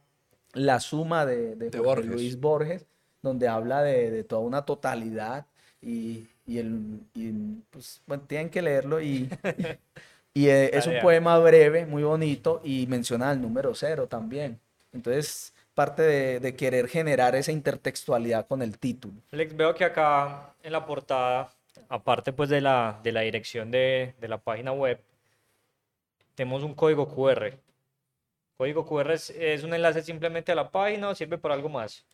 La Suma de, de, Luis Borges, donde habla de, toda una totalidad y, el, pues, bueno, tienen que leerlo y, y eh, es un poema breve, muy bonito y menciona el número cero también. Entonces, parte de, querer generar esa intertextualidad con el título. Alex, veo que acá en la portada, aparte pues de la, de la dirección de, de la página web, tenemos un código QR. ¿Código QR es, es, un enlace simplemente a la página o sirve para algo más?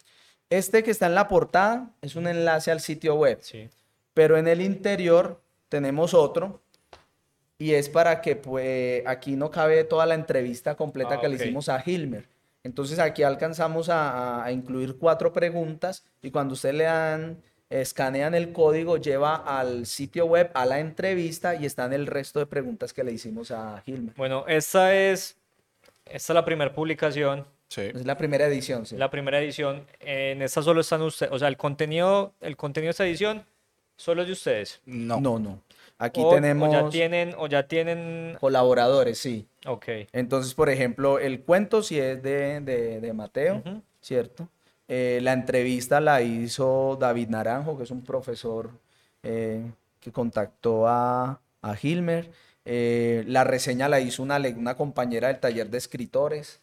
Este que está en la portada es un enlace al sitio web. Sí. Pero en el interior tenemos otro y es para que pues, aquí no cabe toda la entrevista completa ah, que le hicimos a Hilmer. Entonces aquí alcanzamos a, incluir cuatro preguntas y cuando usted le dan, escanean el código, lleva al sitio web, a la entrevista y están el resto de preguntas que le hicimos a Gilmer. Bueno, esta es, esta es la primera publicación. Sí. Es la primera edición, sí. La primera edición. En esta solo están ustedes, o sea, el contenido, el contenido de esta edición solo es de ustedes. No. No, no. Aquí tenemos... O ya, tienen, o ya tienen... Colaboradores, sí. Ok. Entonces, por ejemplo, el cuento si es de, de, Mateo, ¿cierto? Eh, la entrevista la hizo David Naranjo, que es un profesor eh, que contactó a, a Hilmer. Eh, la reseña la hizo una, una compañera del taller de escritores.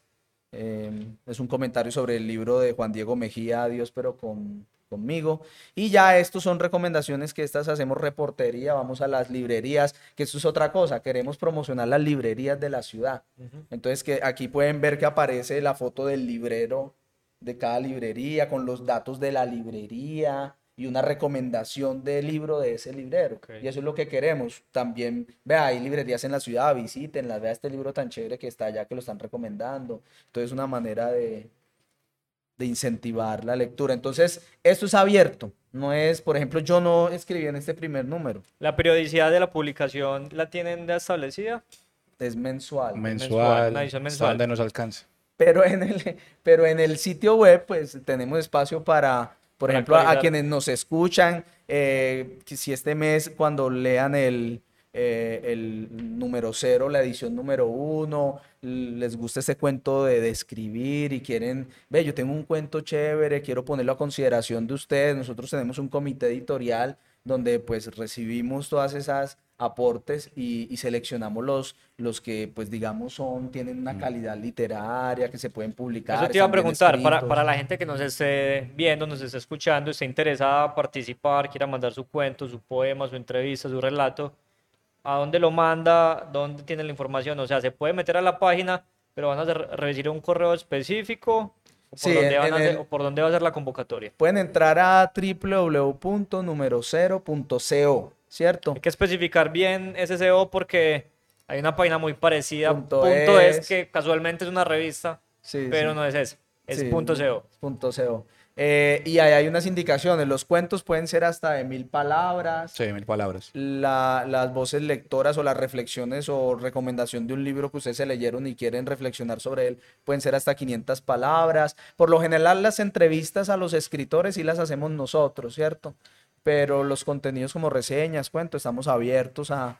es un comentario sobre el libro de Juan Diego Mejía, Adiós, pero con conmigo. Y ya estos son recomendaciones que estas hacemos reportería, vamos a las librerías, que esto es otra cosa, queremos promocionar las librerías de la ciudad. Entonces que aquí pueden ver que aparece la foto del librero de cada librería con los datos de la librería y una recomendación del libro de ese librero. Y eso es lo que queremos. También, vea, hay librerías en la ciudad, visítenlas, vea este libro tan chévere que está allá que lo están recomendando. Entonces, una manera de, de incentivar la lectura. Entonces, esto es abierto. No es, por ejemplo, yo no escribí en este primer número. ¿La periodicidad de la publicación la tienen ya establecida? Es mensual. Mensual, mensual, mensual. donde nos alcance. Pero en, el, pero en el sitio web, pues tenemos espacio para, por ejemplo, a, quienes nos escuchan, eh, si este mes cuando lean el, eh, el número cero, la edición número uno, les gusta ese cuento de, describir y quieren, ve, yo tengo un cuento chévere, quiero ponerlo a consideración de ustedes. Nosotros tenemos un comité editorial donde pues recibimos todas esas aportes y, seleccionamos los, los que pues digamos son, tienen una calidad literaria, que se pueden publicar. Eso te iba a preguntar, para, para, la gente que nos esté viendo, nos esté escuchando, esté interesada en participar, quiera mandar su cuento, su poema, su entrevista, su relato, a dónde lo manda, dónde tiene la información. O sea, se puede meter a la página, pero van a recibir un correo específico. O por, dónde van a por dónde va a ser la convocatoria. Pueden entrar a www.numerocero.co, ¿cierto? Hay que especificar bien ese SEO porque hay una página muy parecida. Punto, es, que casualmente es una revista, pero no es ese. Es punto .co. Punto .co. Eh, y ahí hay unas indicaciones. Los cuentos pueden ser hasta de mil palabras. Sí, mil palabras. las voces lectoras o las reflexiones o recomendación de un libro que ustedes se leyeron y quieren reflexionar sobre él pueden ser hasta 500 palabras. Por lo general, las entrevistas a los escritores sí las hacemos nosotros, ¿cierto? Pero los contenidos como reseñas, cuentos, estamos abiertos a,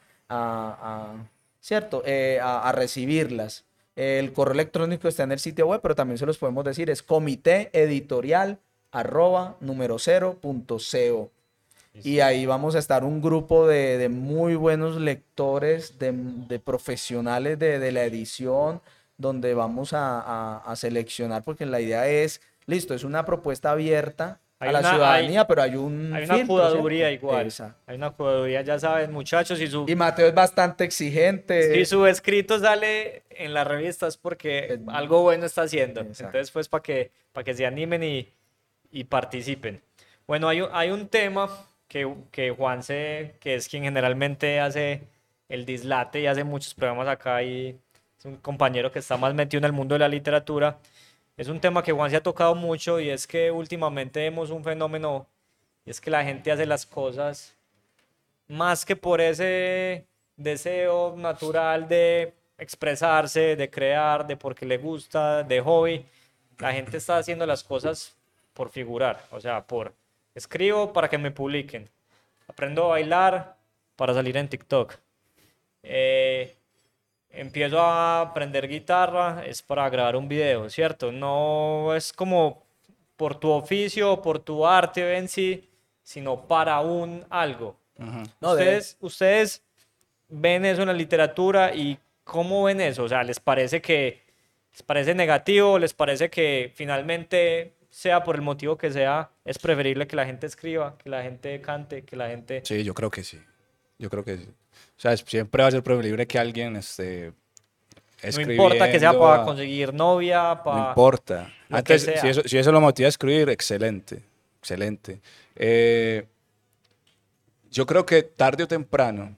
¿cierto? Eh, a recibirlas. El correo electrónico está en el sitio web, pero también se los podemos decir, es comité editorial arroba número cero punto co. Y ahí vamos a estar un grupo de, muy buenos lectores, de, profesionales de, la edición, donde vamos a, seleccionar, porque la idea es, listo, es una propuesta abierta a la ciudadanía, pero hay un Hay una judaduría igual. Hay una judaduría, ya saben, muchachos. Y, su, y Mateo es bastante exigente. Si su escrito sale en las revistas porque algo bueno está haciendo. Entonces, pues, para que, para que se animen y y participen. Bueno, hay, hay un tema que, que Juanse, que es quien generalmente hace el dislate y hace muchos programas acá y es un compañero que está más metido en el mundo de la literatura. Es un tema que Juan se ha tocado mucho y es que últimamente vemos un fenómeno y es que la gente hace las cosas más que por ese deseo natural de expresarse, de crear, de porque le gusta, de hobby, la gente está haciendo las cosas por figurar, o sea, por escribo para que me publiquen, aprendo a bailar para salir en TikTok, eh, empiezo a aprender guitarra, es para grabar un video, ¿cierto? No es como por tu oficio, por tu arte en sí, sino para un algo. No, de- ustedes, ustedes ven eso en la literatura y cómo ven eso, o sea, les parece que les parece negativo, les parece que finalmente sea por el motivo que sea, es preferible que la gente escriba, que la gente cante, que la gente Sí, yo creo que sí. Yo creo que sí. O sea, siempre va a ser preferible que alguien esté no importa que sea para conseguir novia, para No importa. Antes, si eso, si eso lo motiva a escribir, excelente, excelente. Eh, yo creo que tarde o temprano,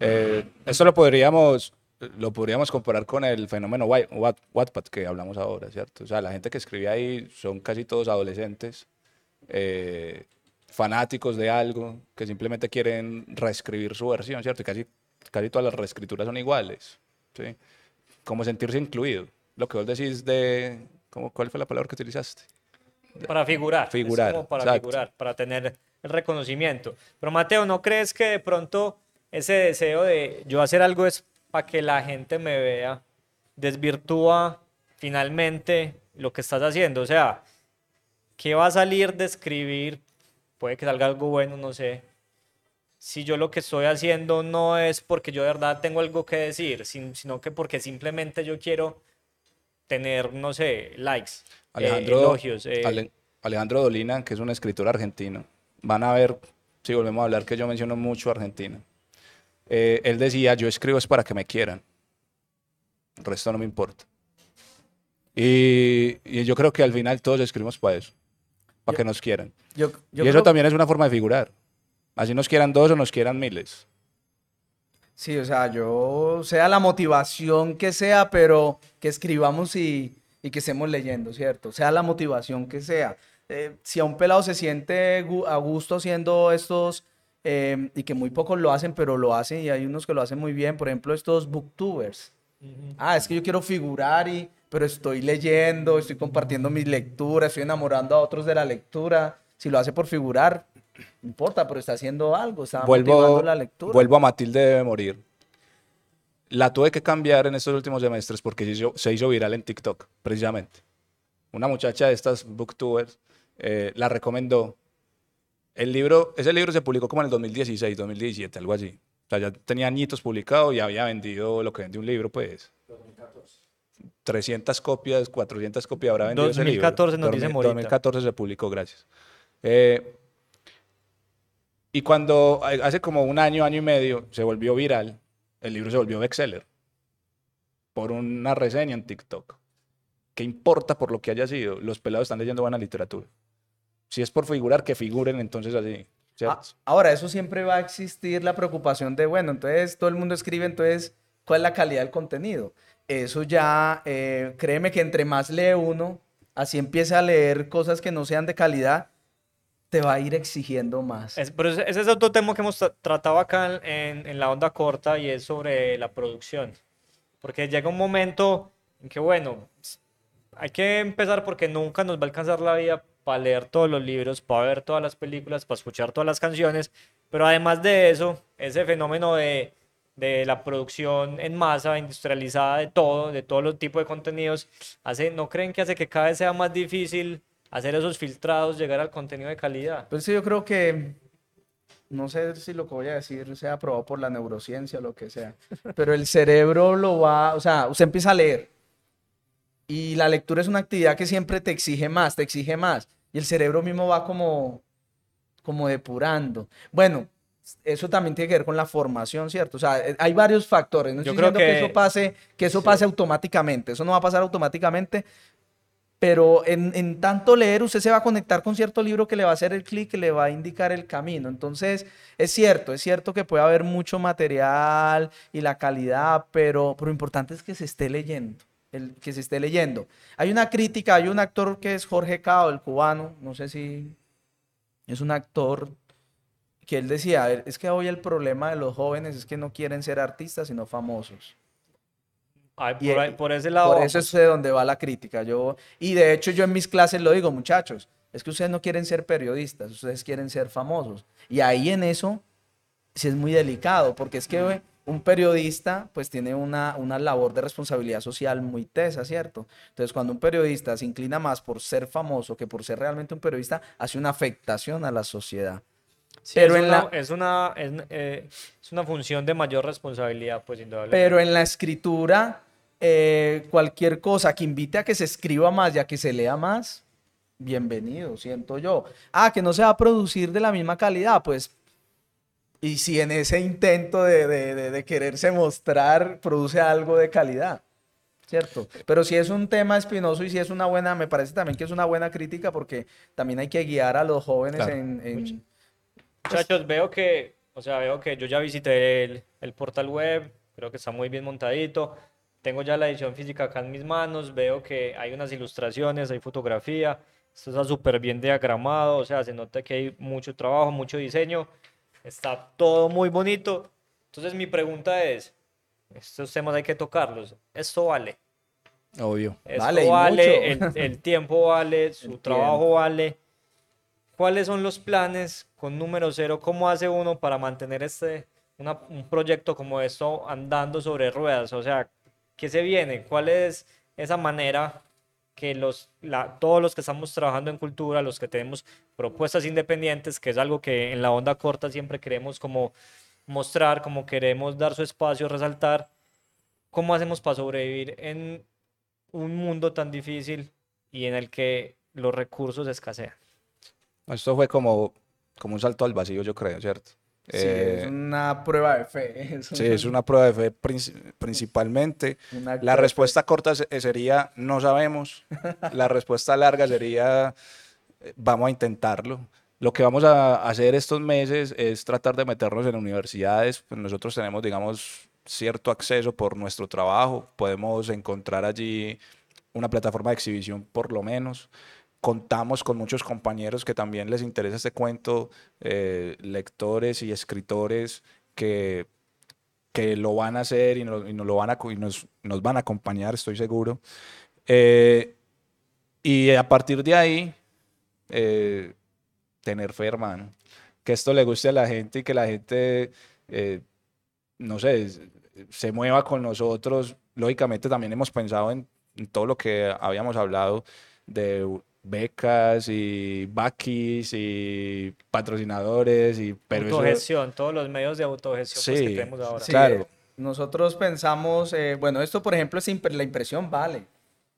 eh, esto lo podríamos, lo podríamos comparar con el fenómeno Wa- Wat- Wattpad que hablamos ahora, ¿cierto? O sea, la gente que escribe ahí son casi todos adolescentes, eh, fanáticos de algo, que simplemente quieren reescribir su versión, ¿cierto? Y casi, casi todas las reescrituras son iguales, ¿sí? Como sentirse incluido. Lo que vos decís de, ¿cómo, ¿cuál fue la palabra que utilizaste? para figurar. es Figurar, como para exacto. figurar, para tener el reconocimiento. Pero Mateo, ¿no crees que de pronto ese deseo de yo hacer algo es para que la gente me vea, desvirtúa finalmente lo que estás haciendo? O sea, ¿qué va a salir de escribir? Puede que salga algo bueno, no sé. Si yo lo que estoy haciendo no es porque yo de verdad tengo algo que decir, sin- sino que porque simplemente yo quiero tener, no sé, likes, eh, Alejandro, elogios. eh, Ale- Alejandro Dolina, que es un escritor argentino. Van a ver, si volvemos a hablar, que yo menciono mucho Argentina. Eh, él decía, yo escribo es para que me quieran. El resto no me importa. Y, y yo creo que al final todos escribimos para eso, para que nos quieran. Yo, yo y eso también es una forma de figurar. Así nos quieran dos o nos quieran miles. Sí, o sea, yo, sea la motivación que sea, pero que escribamos y, y que estemos leyendo, ¿cierto? Sea la motivación que sea. Eh, si a un pelado se siente a gusto haciendo estos, eh, y que muy pocos lo hacen, pero lo hacen y hay unos que lo hacen muy bien, por ejemplo, estos booktubers. Ah, es que yo quiero figurar y, pero estoy leyendo, estoy compartiendo mis lecturas, estoy enamorando a otros de la lectura. Si lo hace por figurar, no importa, pero está haciendo algo, está Vuelvo, motivando la lectura. vuelvo a Matilde debe morir. La tuve que cambiar en estos últimos semestres porque se hizo, se hizo viral en TikTok, precisamente. Una muchacha de estas booktubers eh, la recomendó. El libro, ese libro se publicó como en el 2016, 2017, algo así. O sea, ya tenía añitos publicado y había vendido lo que vende un libro, pues. 300 copias, 400 copias habrá vendido ese libro. 2014 nos dice 2000- Morita. 2014 se publicó, gracias. Eh, y cuando hace como un año, año y medio, se volvió viral, el libro se volvió bestseller por una reseña en TikTok. ¿Qué importa por lo que haya sido? Los pelados están leyendo buena literatura. Si es por figurar, que figuren entonces así. ¿cierto? Ah, ahora, eso siempre va a existir la preocupación de, bueno, entonces todo el mundo escribe, entonces, ¿cuál es la calidad del contenido? Eso ya, eh, créeme que entre más lee uno, así empieza a leer cosas que no sean de calidad, te va a ir exigiendo más. Es- pero ese es otro tema que hemos tra- tratado acá en, en la onda corta y es sobre la producción. Porque llega un momento en que, bueno, hay que empezar porque nunca nos va a alcanzar la vida para leer todos los libros, para ver todas las películas, para escuchar todas las canciones. Pero además de eso, ese fenómeno de, de la producción en masa, industrializada de todo, de todos los tipos de contenidos, hace, ¿no creen que hace que cada vez sea más difícil hacer esos filtrados, llegar al contenido de calidad? Pues sí, yo creo que, no sé si lo que voy a decir sea aprobado por la neurociencia o lo que sea, pero el cerebro lo va, o sea, usted empieza a leer y la lectura es una actividad que siempre te exige más, te exige más y el cerebro mismo va como, como depurando. Bueno, eso también tiene que ver con la formación, ¿cierto? O sea, eh, hay varios factores. No Yo estoy creo diciendo que, que- eso pase, que eso sí. pase automáticamente. Eso no va a pasar automáticamente, pero en, en tanto leer, usted se va a conectar con cierto libro que le va a hacer el clic, que le va a indicar el camino. Entonces, es cierto, es cierto que puede haber mucho material y la calidad, pero, pero lo importante es que se esté leyendo, el, que se esté leyendo. Hay una crítica, hay un actor que es Jorge Cao, el cubano, no sé si es un actor que él decía, es que hoy el problema de los jóvenes es que no quieren ser artistas, sino famosos. por, ese lado. Por eso es de donde va la crítica. Yo, y de hecho yo en mis clases lo digo, muchachos, es que ustedes no quieren ser periodistas, ustedes quieren ser famosos. Y ahí en eso sí es muy delicado, porque es que un periodista pues tiene una, una labor de responsabilidad social muy tesa, ¿cierto? Entonces cuando un periodista se inclina más por ser famoso que por ser realmente un periodista, hace una afectación a la sociedad. pero es, en una, la, es, una, eh, es, una función de mayor responsabilidad, pues indudablemente. Pero en la escritura, eh, cualquier cosa que invite a que se escriba más y a que se lea más, bienvenido, siento yo. Ah, que no se va a producir de la misma calidad, pues y si en ese intento de, de, de, quererse mostrar produce algo de calidad, ¿cierto? Pero si es un tema espinoso y si es una buena, me parece también que es una buena crítica porque también hay que guiar a los jóvenes en... Muchachos, veo que, o sea, veo que yo ya visité el, el portal web, creo que está muy bien montadito, tengo ya la edición física acá en mis manos, veo que hay unas ilustraciones, hay fotografía, esto está súper bien diagramado, o sea, se nota que hay mucho trabajo, mucho diseño está todo muy bonito. Entonces mi pregunta es, estos temas hay que tocarlos, ¿esto vale? Obvio. Esto vale, vale el, tiempo vale, su trabajo vale. ¿Cuáles son los planes con número cero? ¿Cómo hace uno para mantener este, un proyecto como esto andando sobre ruedas? O sea, ¿qué se viene? ¿Cuál es esa manera que los, la, todos los que estamos trabajando en cultura, los que tenemos propuestas independientes, que es algo que en la onda corta siempre queremos como mostrar, como queremos dar su espacio, resaltar, ¿cómo hacemos para sobrevivir en un mundo tan difícil y en el que los recursos escasean? Esto fue como, como un salto al vacío, yo creo, ¿cierto? Sí, es eh, una prueba de fe. sí, es una prueba de fe principalmente. La respuesta corta sería no sabemos. La respuesta larga sería eh, vamos a intentarlo. Lo que vamos a hacer estos meses es tratar de meternos en universidades. Pues nosotros tenemos, digamos, cierto acceso por nuestro trabajo. Podemos encontrar allí una plataforma de exhibición por lo menos contamos con muchos compañeros que también les interesa este cuento, eh, lectores y escritores que, que lo van a hacer y, nos, lo van a, nos, nos, van a acompañar, estoy seguro. Eh, y a partir de ahí, eh, tener fe, hermano. Que esto le guste a la gente y que la gente, no sé, se mueva con nosotros. Lógicamente también hemos pensado en, en todo lo que habíamos hablado de becas y baquis y patrocinadores y pero autogestión, todos los medios de autogestión pues, que tenemos ahora. claro. Nosotros pensamos, eh, bueno, esto por ejemplo es la impresión vale,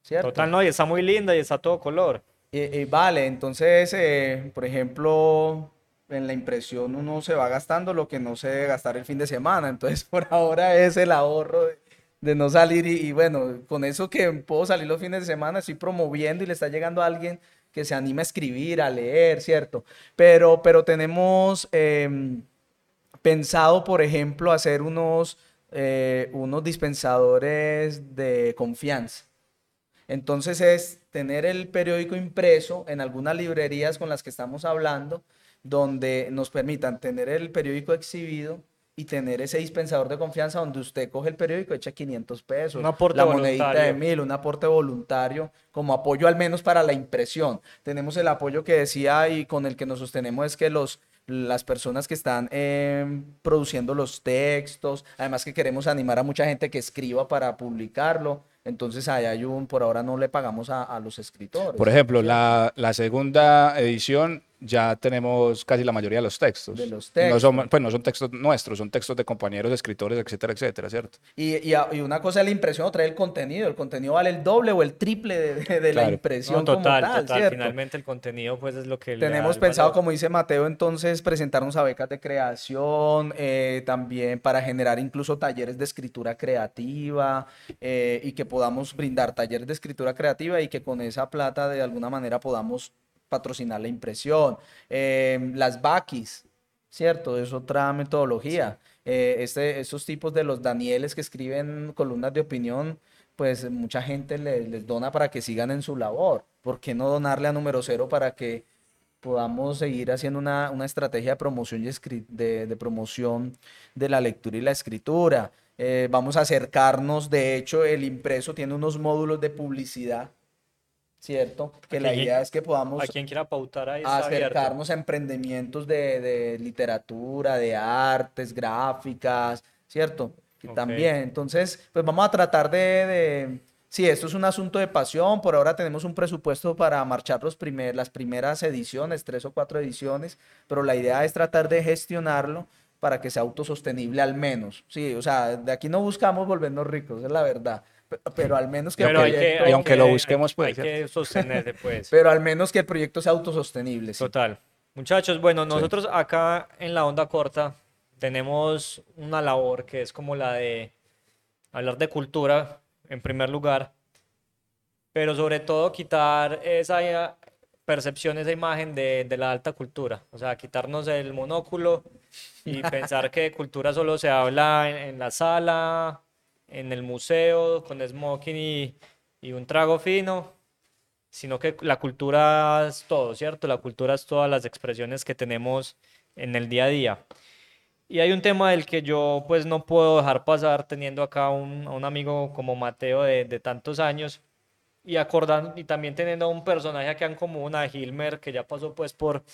¿cierto? Total, no, y está muy linda y está todo color. Y, vale, entonces, eh, por ejemplo, en la impresión uno se va gastando lo que no se debe gastar el fin de semana, entonces por ahora es el ahorro de de no salir y, bueno, con eso que puedo salir los fines de semana, estoy promoviendo y le está llegando a alguien que se anima a escribir, a leer, ¿cierto? Pero, pero tenemos em, pensado, por ejemplo, hacer unos, eh, unos dispensadores de confianza. Entonces es tener el periódico impreso en algunas librerías con las que estamos hablando, donde nos permitan tener el periódico exhibido y tener ese dispensador de confianza donde usted coge el periódico, echa 500 pesos, la monedita de mil, un aporte voluntario como apoyo al menos para la impresión. Tenemos el apoyo que decía y con el que nos sostenemos es que los las personas que están em, produciendo los textos, además que queremos animar a mucha gente que escriba para publicarlo, entonces ahí hay un, por ahora no le pagamos a, a los escritores. Por ejemplo, la, la segunda edición ya tenemos casi la mayoría de los textos. De los textos. No son, pues no son textos nuestros, son textos de compañeros, escritores, etcétera, etcétera, ¿cierto? Y, y, y, una cosa es la impresión, otra es el contenido. El contenido vale el doble o el triple de, de, la impresión total, como tal, total. Finalmente el contenido pues es lo que... Tenemos pensado, como dice Mateo, entonces presentarnos a becas de creación, eh, también para generar incluso talleres de escritura creativa eh, y que podamos brindar talleres de escritura creativa y que con esa plata de alguna manera podamos patrocinar la impresión. Eh, las baquis, ¿cierto? Es otra metodología. Eh, este, estos tipos de los Danieles que escriben columnas de opinión, pues mucha gente les, les dona para que sigan en su labor. ¿Por qué no donarle a número cero para que podamos seguir haciendo una, una estrategia de promoción, y de promoción de la lectura y la escritura. Eh, vamos a acercarnos, de hecho, el impreso tiene unos módulos de publicidad, ¿cierto? Que la idea es que podamos A quien quiera pautar ahí está abierto. acercarnos a emprendimientos de, de literatura, de artes, gráficas, ¿cierto? También, entonces, pues vamos a tratar de, de- sí, esto es un asunto de pasión, por ahora tenemos un presupuesto para marchar los primer, las primeras ediciones, tres o cuatro ediciones, pero la idea es tratar de gestionarlo para que sea autosostenible al menos, sí, o sea, de aquí no buscamos volvernos ricos, es la verdad, pero al menos que el Pero hay que, proyecto- hay Y aunque que- lo hay- busquemos, pues, Hay que sostenerse, pues. pero al menos que el proyecto sea autosostenible, sí. Total. Muchachos, bueno, nosotros acá en la onda corta tenemos una labor que es como la de hablar de cultura, en primer lugar, pero sobre todo quitar esa percepción, esa imagen de, de la alta cultura, o sea, quitarnos el monóculo y pensar que de cultura solo se habla en, en la sala, en el museo, con smoking y, y un trago fino, sino que la cultura es todo, ¿cierto? La cultura es todas las expresiones que tenemos en el día a día. Y hay un tema del que yo pues no puedo dejar pasar teniendo acá un, a un amigo como Mateo de, de tantos años y acordando y también teniendo un personaje acá en común, a Hilmer, que ya pasó pues por,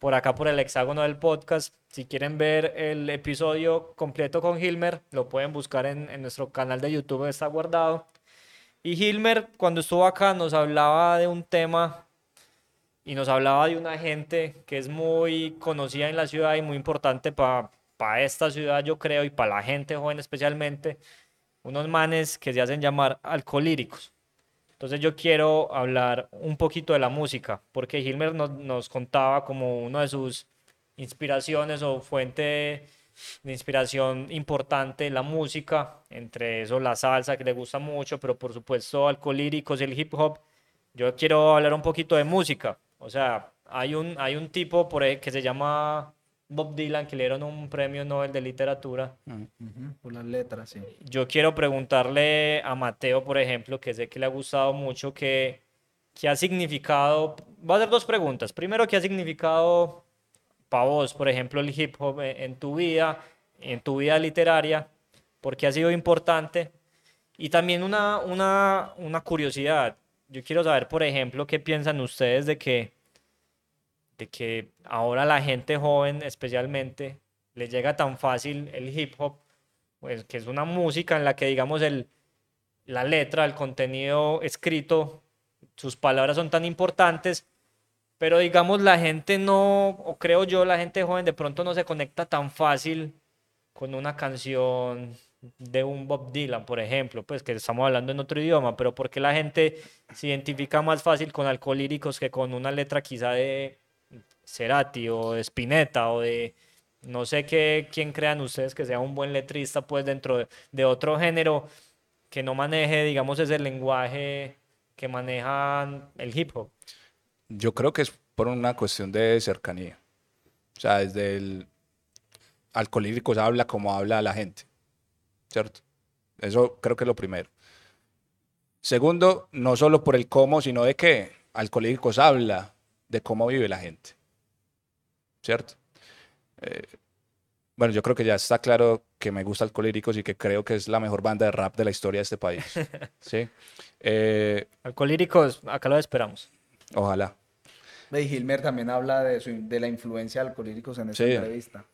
por acá por el hexágono del podcast. Si quieren ver el episodio completo con Hilmer, lo pueden buscar en, en nuestro canal de YouTube, está guardado. Y Hilmer, cuando estuvo acá, nos hablaba de un tema y nos hablaba de una gente que es muy conocida en la ciudad y muy importante para esta ciudad, yo creo, y para la gente joven especialmente, unos manes que se hacen llamar alcohólíricos. Entonces yo quiero hablar un poquito de la música, porque Hilmer nos, nos contaba como una de sus inspiraciones o fuente de inspiración importante la música, entre eso la salsa que le gusta mucho, pero por supuesto alcohólíricos y el hip hop. Yo quiero hablar un poquito de música. O sea, hay un, hay un tipo por que se llama Bob Dylan, que le dieron un premio Nobel de literatura. Ujú, Por las letras, sí. Yo quiero preguntarle a Mateo, por ejemplo, que sé que le ha gustado mucho, que, que ha significado, voy a hacer dos preguntas. Primero, ¿qué ha significado para vos, por ejemplo, el hip hop en, en tu vida, en tu vida literaria? ¿Por qué ha sido importante? Y también una, una, una curiosidad. Yo quiero saber, por ejemplo, qué piensan ustedes de que, de que ahora la gente joven especialmente le llega tan fácil el hip hop pues, que es una música en la que, digamos, el, la letra, el contenido escrito, sus palabras son tan importantes, pero digamos, la gente no, o creo yo, la gente joven de pronto no se conecta tan fácil con una canción de un Bob Dylan, por ejemplo, pues que estamos hablando en otro idioma, pero porque la gente se identifica más fácil con alcohólíricos que con una letra quizá de Cerati o de Spinetta o de no sé qué, quién crean ustedes que sea un buen letrista, pues dentro de, otro género que no maneje, digamos, ese lenguaje que manejan el hip hop. Yo creo que es por una cuestión de cercanía. O sea, desde el Alcohólicos habla como habla la gente, ¿cierto? Eso creo que es lo primero. Segundo, no solo por el cómo, sino de que Alcohólicos habla de cómo vive la gente, ¿cierto? Eh, bueno, yo creo que ya está claro que me gusta Alcohólicos y que creo que es la mejor banda de rap de la historia de este país, ¿sí? Eh, Alcohólíricos, acá lo esperamos. ojalá. Y Hilmer también habla de, su- de la influencia de alcohólicos en esta Sí. entrevista.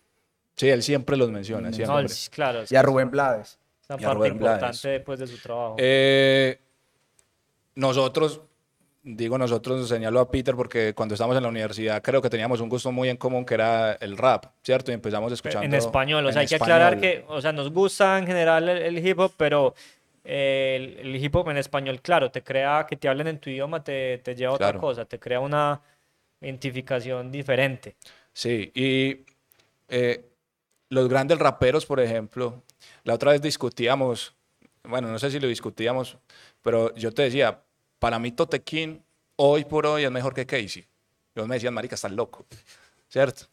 Sí, él siempre los menciona, No, siempre. claro, es Y a Rubén Blades. una a parte Rubén Blades. importante después de su trabajo. Eh, nosotros, digo nosotros, señalo a Peter porque cuando estábamos en la universidad creo que teníamos un gusto muy en común que era el rap, ¿cierto? Y empezamos escuchando en español, o sea, hay que aclarar que, o sea, nos gusta en general el, el hip hop, pero eh, el, el hip hop en español, claro, te crea que te hablen en tu idioma, te, te lleva a otra cosa, te crea una identificación diferente. Sí, y eh, los grandes raperos, por ejemplo, la otra vez discutíamos, bueno, no sé si lo discutíamos, pero yo te decía, para mí Totequín hoy por hoy es mejor que Casey. Y vos me decían, marica, estás loco, ¿cierto?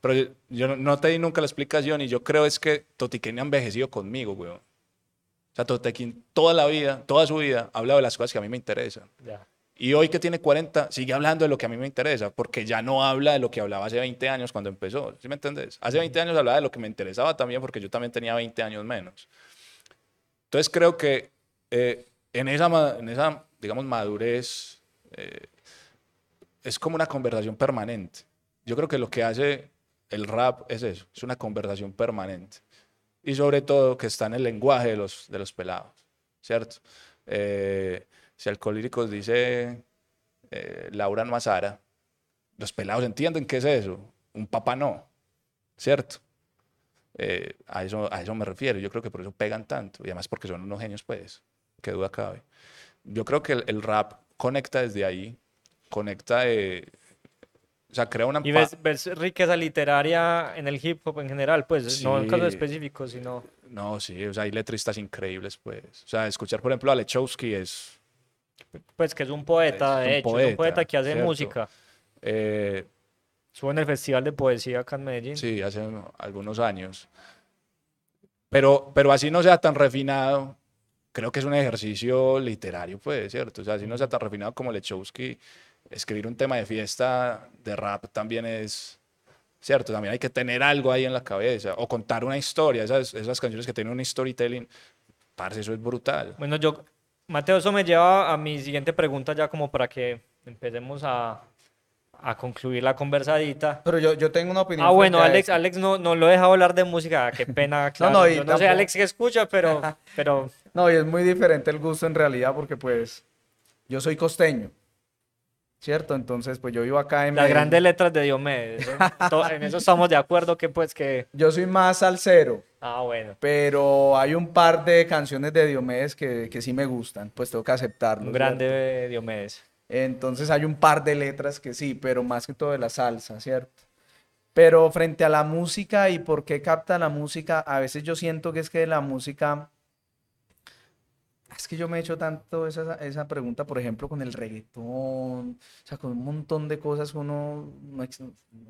Pero yo, yo no- te di nunca la explicación y yo creo es que Totequín ha envejecido conmigo, weón. O sea, Totequín toda la vida, toda su vida, ha hablado de las cosas que a mí me interesan. Ya. Y hoy que tiene 40, sigue hablando de lo que a mí me interesa, porque ya no habla de lo que hablaba hace 20 años cuando empezó. ¿Sí me entendés? Hace 20 años hablaba de lo que me interesaba también, porque yo también tenía 20 años menos. Entonces creo que eh, en, esa, en esa, digamos, madurez eh, es como una conversación permanente. Yo creo que lo que hace el rap es eso, es una conversación permanente. Y sobre todo que está en el lenguaje de los, de los pelados, ¿cierto? Eh, si Alcohólicos dice eh, Laura Mazara, los pelados entienden qué es eso. Un papá no, ¿cierto? Eh, a, eso, a eso me refiero. Yo creo que por eso pegan tanto. Y además porque son unos genios, pues, qué duda cabe. Yo creo que el, rap conecta desde ahí, conecta de, o sea, crea una... Y ves, ves, riqueza literaria en el hip hop en general, pues, no en casos específicos, sino... No, sí, o sea, hay letristas increíbles, pues. O sea, escuchar, por ejemplo, a Lechowski es pues que es un poeta, de hecho, es un poeta que hace música. Eh, Estuvo en el Festival de Poesía acá en Medellín. Sí, hace algunos años. Pero, pero así no sea tan refinado, creo que es un ejercicio literario, pues, ¿cierto? O sea, así no sea tan refinado como Lechowski, escribir un tema de fiesta de rap también es, ¿cierto? También hay que tener algo ahí en la cabeza, o contar una historia, esas, esas canciones que tienen un storytelling, parce, eso es brutal. Bueno, yo Mateo, eso me lleva a mi siguiente pregunta ya como para que empecemos a, a concluir la conversadita. Pero yo, yo tengo una opinión. Ah, bueno, Alex, Alex no, no lo deja hablar de música, qué pena. Claro. no, no, yo no sé Alex que escucha, pero, pero... No, y es muy diferente el gusto en realidad porque pues yo soy costeño. ¿cierto? Entonces, pues yo vivo acá en... Las grandes letras de Diomedes, en eso estamos de acuerdo que pues que... Yo soy más salsero. Ah, bueno. Pero hay un par de canciones de Diomedes que, que sí me gustan, pues tengo que aceptarlo. Un grande Diomedes. Entonces hay un par de letras que sí, pero más que todo de la salsa, ¿cierto? Pero frente a la música y por qué capta la música, a veces yo siento que es que la música es que yo me he hecho tanto esa, esa pregunta, por ejemplo, con el reggaetón, o sea, con un montón de cosas que uno no,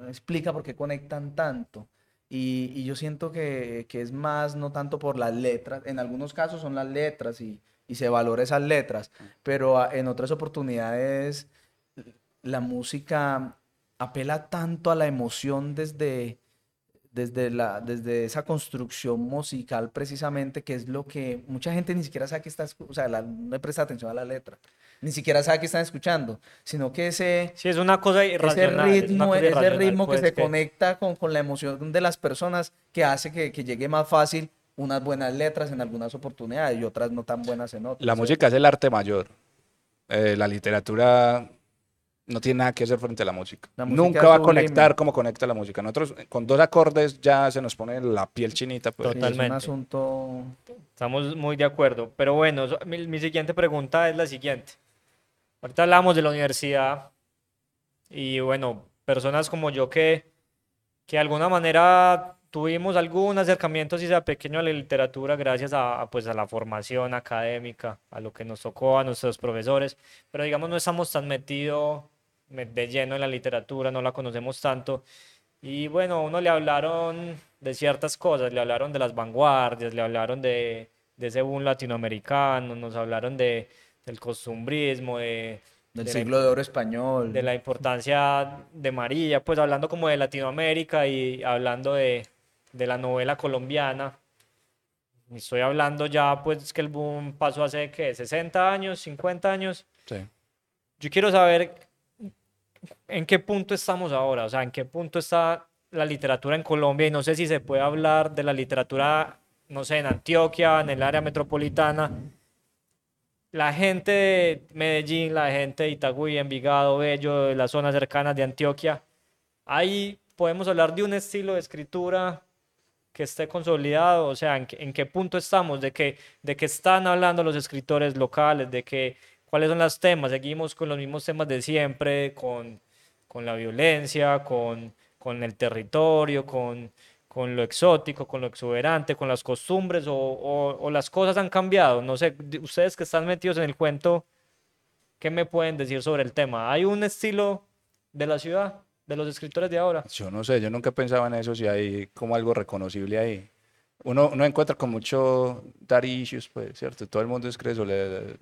explica por qué conectan tanto. Y, y yo siento que, que, es más, no tanto por las letras, en algunos casos son las letras y, y se valora esas letras, pero en otras oportunidades la música apela tanto a la emoción desde, desde, la, desde esa construcción musical precisamente, que es lo que mucha gente ni siquiera sabe que está, o sea, no presta atención a la letra, ni siquiera sabe que están escuchando, sino que ese... Sí, es una cosa irracional. Ese ritmo, ese ritmo que pues, se conecta con, con, la emoción de las personas que hace que, que llegue más fácil unas buenas letras en algunas oportunidades y otras no tan buenas en otras. La música es el arte mayor. Eh, la literatura no tiene nada que hacer frente a la música. Nunca va a conectar como conecta la música. Nosotros con dos acordes ya se nos pone la piel chinita. Pues. Totalmente. Es un asunto... Estamos muy de acuerdo. Pero bueno, mi, siguiente pregunta es la siguiente. Ahorita hablamos de la universidad y bueno, personas como yo que, que de alguna manera tuvimos algún acercamiento, si sea pequeño, a la literatura gracias a, pues, a la formación académica, a lo que nos tocó, a nuestros profesores, pero digamos no estamos tan metidos de lleno en la literatura, no la conocemos tanto. Y bueno, a uno le hablaron de ciertas cosas, le hablaron de las vanguardias, le hablaron de, de ese boom latinoamericano, nos hablaron de, del costumbrismo, de, del siglo de oro español. De la importancia de María, pues hablando como de Latinoamérica y hablando de, de la novela colombiana. Estoy hablando ya, pues, que el boom pasó hace, ¿qué? ¿60 años? ¿50 años? Sí. Yo quiero saber en qué punto estamos ahora, o sea, en qué punto está la literatura en Colombia y no sé si se puede hablar de la literatura, no sé, en Antioquia, en el área metropolitana. La gente de Medellín, la gente de Itagüí, Envigado, Bello, de las zonas cercanas de Antioquia, ahí podemos hablar de un estilo de escritura que esté consolidado, o sea, en, en qué punto estamos, de que, de que están hablando los escritores locales, de que cuáles son los temas. Seguimos con los mismos temas de siempre, con, con la violencia, con, con el territorio, con, con lo exótico, con lo exuberante, con las costumbres o, o, las cosas han cambiado. No sé, ustedes que están metidos en el cuento, ¿qué me pueden decir sobre el tema? ¿Hay un estilo de la ciudad, de los escritores de ahora? Yo no sé, yo nunca pensaba en eso, si hay como algo reconocible ahí. Uno, uno encuentra con mucho dar issues, pues, ¿cierto? Todo el mundo escribe sobre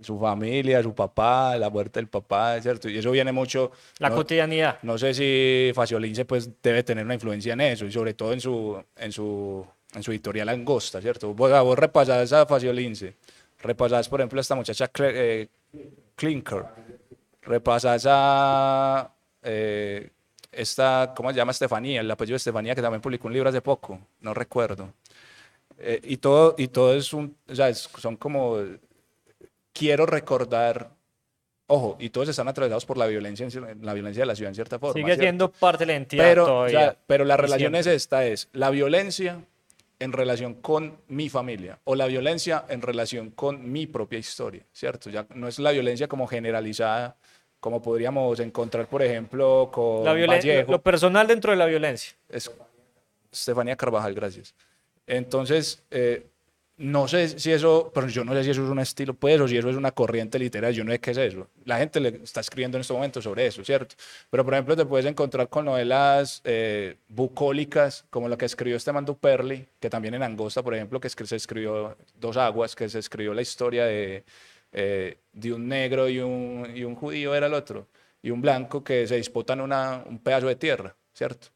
su familia, su papá, la muerte del papá, ¿cierto? Y eso viene mucho... La no, cotidianidad. No sé si Faciolince pues debe tener una influencia en eso y sobre todo en su, en su, en su editorial Angosta, ¿cierto? Vos, vos repasás a Faciolince, repasás por ejemplo a esta muchacha eh, Clinker, repasás a eh, esta, ¿cómo se llama? Estefanía, el apellido de Estefanía que también publicó un libro hace poco, no recuerdo. Eh, y, todo, y todo es un, o sea, es, son como quiero recordar, ojo, y todos están atravesados por la violencia, la violencia de la ciudad en cierta forma. Sigue siendo parte de la entidad pero, todavía. pero la relación es esta, es la violencia en relación con mi familia o la violencia en relación con mi propia historia, ¿cierto? Ya no es la violencia como generalizada, como podríamos encontrar, por ejemplo, con la Vallejo. Lo personal dentro de la violencia. Es Estefanía Carvajal, gracias. Entonces, eh, no sé si eso, pero yo no sé si eso es un estilo, pues, o si eso es una corriente literaria, yo no sé qué es eso. La gente le está escribiendo en este momento sobre eso, ¿cierto? Pero, por ejemplo, te puedes encontrar con novelas eh, bucólicas, como la que escribió este Mandu Perli, que también en Angosta, por ejemplo, que se escribió Dos Aguas, que se escribió la historia de, eh, de un negro y un, y un judío, era el otro, y un blanco que se disputan una, un pedazo de tierra, ¿cierto?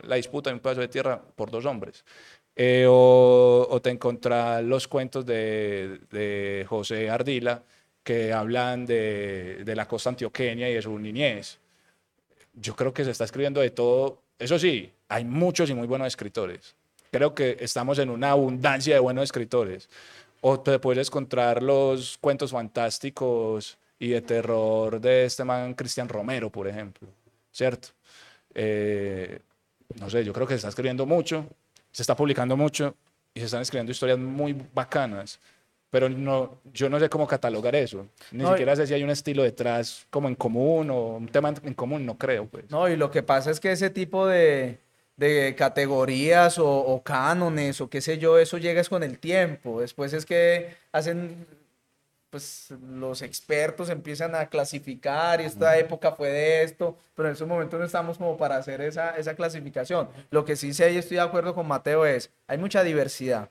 La disputa de un pedazo de tierra por dos hombres. Eh, o, te encontrás los cuentos de, José Ardila que hablan de, la costa antioqueña y de su niñez. Yo creo que se está escribiendo de todo. Eso sí, hay muchos y muy buenos escritores. Creo que estamos en una abundancia de buenos escritores. O te puedes encontrar los cuentos fantásticos y de terror de este man Cristian Romero, por ejemplo. ¿Cierto? Eh, no sé, yo creo que se está escribiendo mucho se está publicando mucho y se están escribiendo historias muy bacanas, pero no, yo no sé cómo catalogar eso. Ni siquiera sé si hay un estilo detrás como en común o un tema en común, no creo. Pues. No, y lo que pasa es que ese tipo de, de categorías o, o, cánones o qué sé yo, eso llega con el tiempo. Después es que hacen pues los expertos empiezan a clasificar y esta época fue de esto, pero en ese momento no estamos como para hacer esa, esa clasificación. Lo que sí sé y estoy de acuerdo con Mateo es, hay mucha diversidad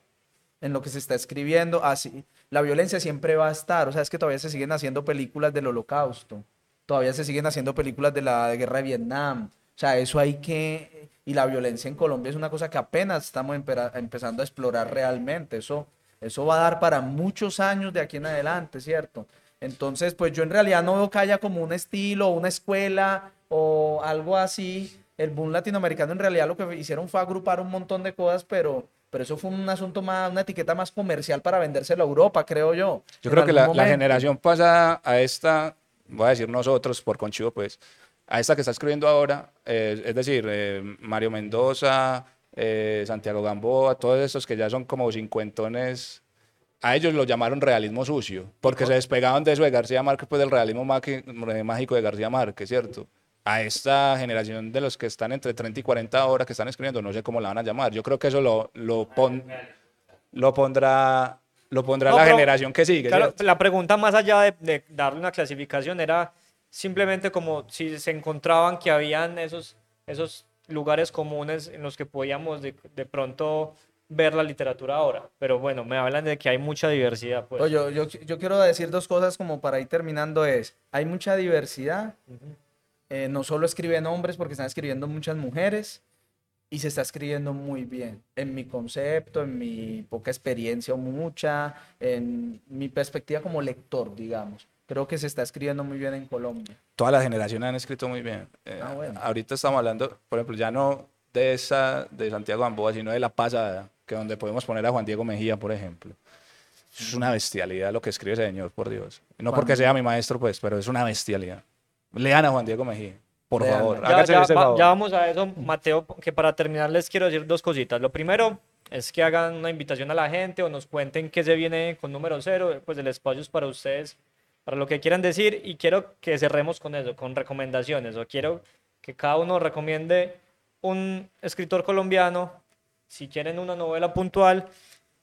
en lo que se está escribiendo, así, la violencia siempre va a estar, o sea, es que todavía se siguen haciendo películas del holocausto, todavía se siguen haciendo películas de la guerra de Vietnam, o sea, eso hay que, y la violencia en Colombia es una cosa que apenas estamos empezando a explorar realmente, eso eso va a dar para muchos años de aquí en adelante, ¿cierto? Entonces, pues yo en realidad no veo que haya como un estilo, una escuela o algo así. El boom latinoamericano en realidad lo que hicieron fue agrupar un montón de cosas, pero, pero eso fue un asunto más, una etiqueta más comercial para vendérselo a Europa, creo yo. Yo creo que la, generación pasada a esta, voy a decir nosotros por conchivo, pues, a esta que está escribiendo ahora, eh, es decir, eh, Mario Mendoza, eh, Santiago Gamboa, todos estos que ya son como cincuentones, a ellos lo llamaron realismo sucio, porque se despegaban de eso de García Márquez, pues del realismo mágico de García Márquez, ¿cierto? A esta generación de los que están entre 30 y 40 horas que están escribiendo, no sé cómo la van a llamar. Yo creo que eso lo, lo, lo pondrá, lo pondrá la generación que sigue. Claro, la pregunta más allá de, de darle una clasificación era simplemente como si se encontraban que habían esos, esos lugares comunes en los que podíamos de, de, pronto ver la literatura ahora. Pero bueno, me hablan de que hay mucha diversidad. Pues. Yo, yo, yo quiero decir dos cosas como para ir terminando es, hay mucha diversidad, eh, no solo escriben hombres porque están escribiendo muchas mujeres y se está escribiendo muy bien, en mi concepto, en mi poca experiencia o mucha, en mi perspectiva como lector, digamos creo que se está escribiendo muy bien en Colombia. Todas las generaciones han escrito muy bien. Eh, ah, ahorita estamos hablando, por ejemplo, ya no de esa de Santiago Gamboa, sino de la pasada, que donde podemos poner a Juan Diego Mejía, por ejemplo. Es una bestialidad lo que escribe ese señor, por Dios. No porque sea mi maestro, pues, pero es una bestialidad. Lean a Juan Diego Mejía. Por favor, ya, ya, ya vamos a eso, Mateo, que para terminar les quiero decir dos cositas. Lo primero es que hagan una invitación a la gente o nos cuenten qué se viene con número cero, pues el espacio es para ustedes para lo que quieran decir y quiero que cerremos con eso, con recomendaciones, o quiero que cada uno recomiende un escritor colombiano, si quieren una novela puntual,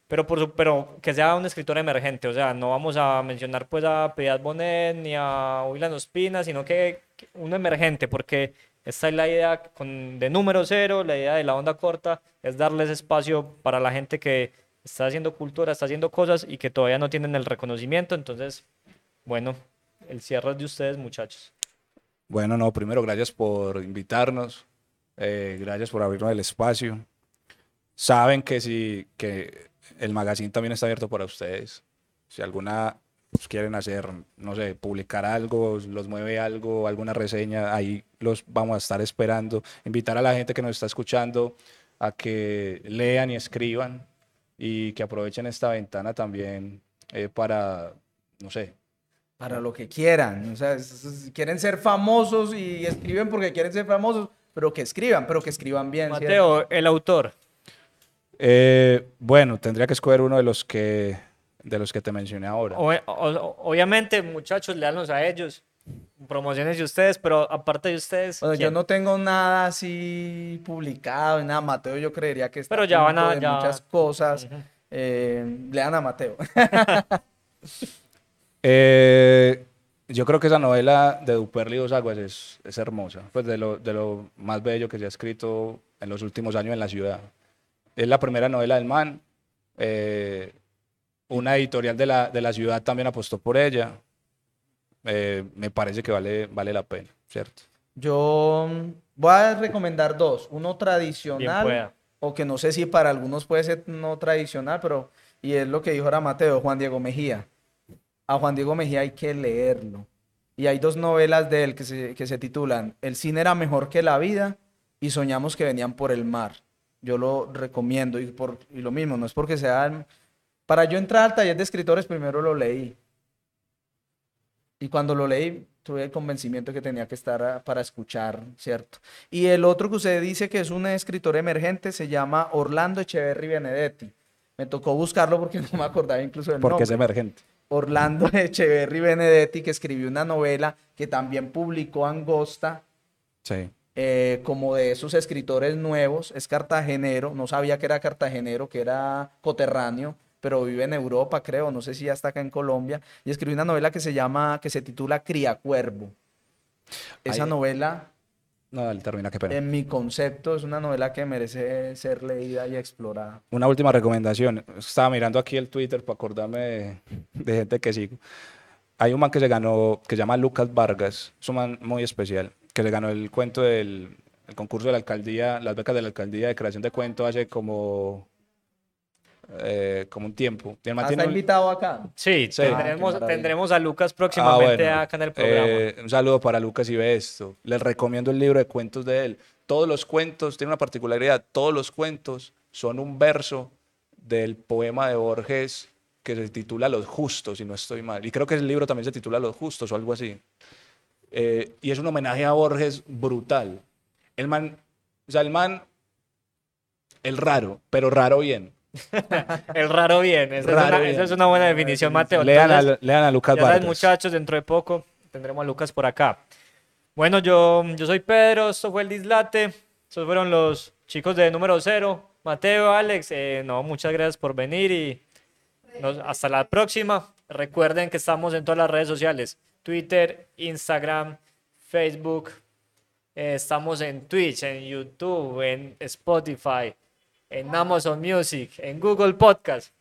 pero, por su, pero que sea un escritor emergente, o sea, no vamos a mencionar pues a Piedad Bonet ni a William Ospina, sino que, un emergente, porque esta es la idea con, de número cero, la idea de la onda corta, es darles espacio para la gente que está haciendo cultura, está haciendo cosas y que todavía no tienen el reconocimiento. Entonces, bueno, el cierre es de ustedes, muchachos. Bueno, no, primero gracias por invitarnos, eh, gracias por abrirnos el espacio. Saben que si que el magazine también está abierto para ustedes. Si alguna pues, quieren hacer, no sé, publicar algo, los mueve algo, alguna reseña, ahí los vamos a estar esperando. Invitar a la gente que nos está escuchando a que lean y escriban y que aprovechen esta ventana también eh, para, no sé, para lo que quieran. O sea, quieren ser famosos y escriben porque quieren ser famosos, pero que escriban, pero que escriban bien. Mateo, el autor. Eh, bueno, tendría que escoger uno de los que de los que te mencioné ahora. obviamente, muchachos, leanlos a ellos. Promociones de ustedes, pero aparte de ustedes. Bueno, yo no tengo nada así publicado, nada. Mateo, yo creería que está pero ya van a de muchas cosas. Eh, lean a Mateo. Eh, yo creo que esa novela de Duperli Dos Aguas es, es hermosa, pues de lo, de lo, más bello que se ha escrito en los últimos años en la ciudad. Es la primera novela del man. Eh, una editorial de la, de la ciudad también apostó por ella. Eh, me parece que vale, vale la pena, ¿cierto? Yo voy a recomendar dos. Uno tradicional, o que no sé si para algunos puede ser no tradicional, pero y es lo que dijo ahora Mateo, Juan Diego Mejía a Juan Diego Mejía hay que leerlo. Y hay dos novelas de él que se, que se titulan El cine era mejor que la vida y Soñamos que venían por el mar. Yo lo recomiendo y, por, y lo mismo, no es porque sea... Para yo entrar al taller de escritores primero lo leí. Y cuando lo leí tuve el convencimiento que tenía que estar para escuchar, ¿cierto? Y el otro que usted dice que es un escritor emergente se llama Orlando Echeverri Benedetti. Me tocó buscarlo porque no me acordaba incluso del porque Porque es emergente. Orlando Echeverry Benedetti, que escribió una novela que también publicó Angosta. Sí. Eh, como de esos escritores nuevos, es cartagenero, no sabía que era cartagenero, que era coterráneo, pero vive en Europa, creo, no sé si ya está acá en Colombia, y escribió una novela que se llama, que se titula Criacuervo. Esa novela no, termina, qué pena. En mi concepto es una novela que merece ser leída y explorada. Una última recomendación. Estaba mirando aquí el Twitter para acordarme de, gente que sigo. Hay un man que se ganó, que se llama Lucas Vargas, es un man muy especial, que se ganó el cuento del concurso de la alcaldía, las becas de la alcaldía de creación de cuento hace como eh, como un tiempo. ¿Está invitado acá? Sí, Tendremos, a Lucas próximamente ah, acá en el programa. Eh, un saludo para Lucas y ve esto. Les recomiendo el libro de cuentos de él. Todos los cuentos, tiene una particularidad, todos los cuentos son un verso del poema de Borges que se titula Los Justos, si no estoy mal. Y creo que el libro también se titula Los Justos o algo así. Eh, y es un homenaje a Borges brutal. El man, o sea, el man, el raro, pero raro bien. el raro bien. Esa, es una, buena definición, Mateo. Lean, a, Lucas ya muchachos, dentro de poco tendremos a Lucas por acá. Bueno, yo, yo soy Pedro, esto fue el Dislate. Estos fueron los chicos de número cero. Mateo, Alex, eh, no, muchas gracias por venir y hasta la próxima. Recuerden que estamos en todas las redes sociales: Twitter, Instagram, Facebook. Eh, estamos en Twitch, en YouTube, en Spotify en Amazon Music, en Google Podcast.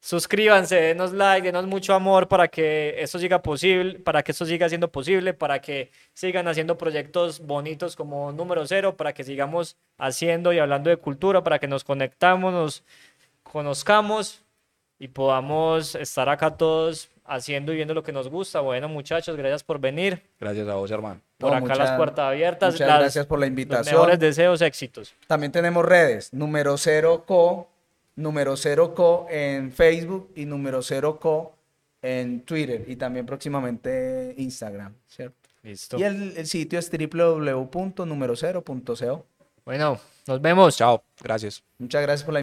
Suscríbanse, denos like, denos mucho amor para que esto siga posible, para que esto siga siendo posible, para que sigan haciendo proyectos bonitos como número cero, para que sigamos haciendo y hablando de cultura, para que nos conectamos, nos conozcamos y podamos estar acá todos haciendo y viendo lo que nos gusta. Bueno, muchachos, gracias por venir. Gracias a vos, hermano. Por acá las puertas abiertas. Muchas gracias por la invitación. Los mejores deseos, éxitos. También tenemos redes, número cero co, número cero co en Facebook y número cero co en Twitter y también próximamente Instagram, ¿cierto? Listo. Y el, el sitio es www.numerocero.co. Bueno, nos vemos. Chao, gracias. Muchas gracias por la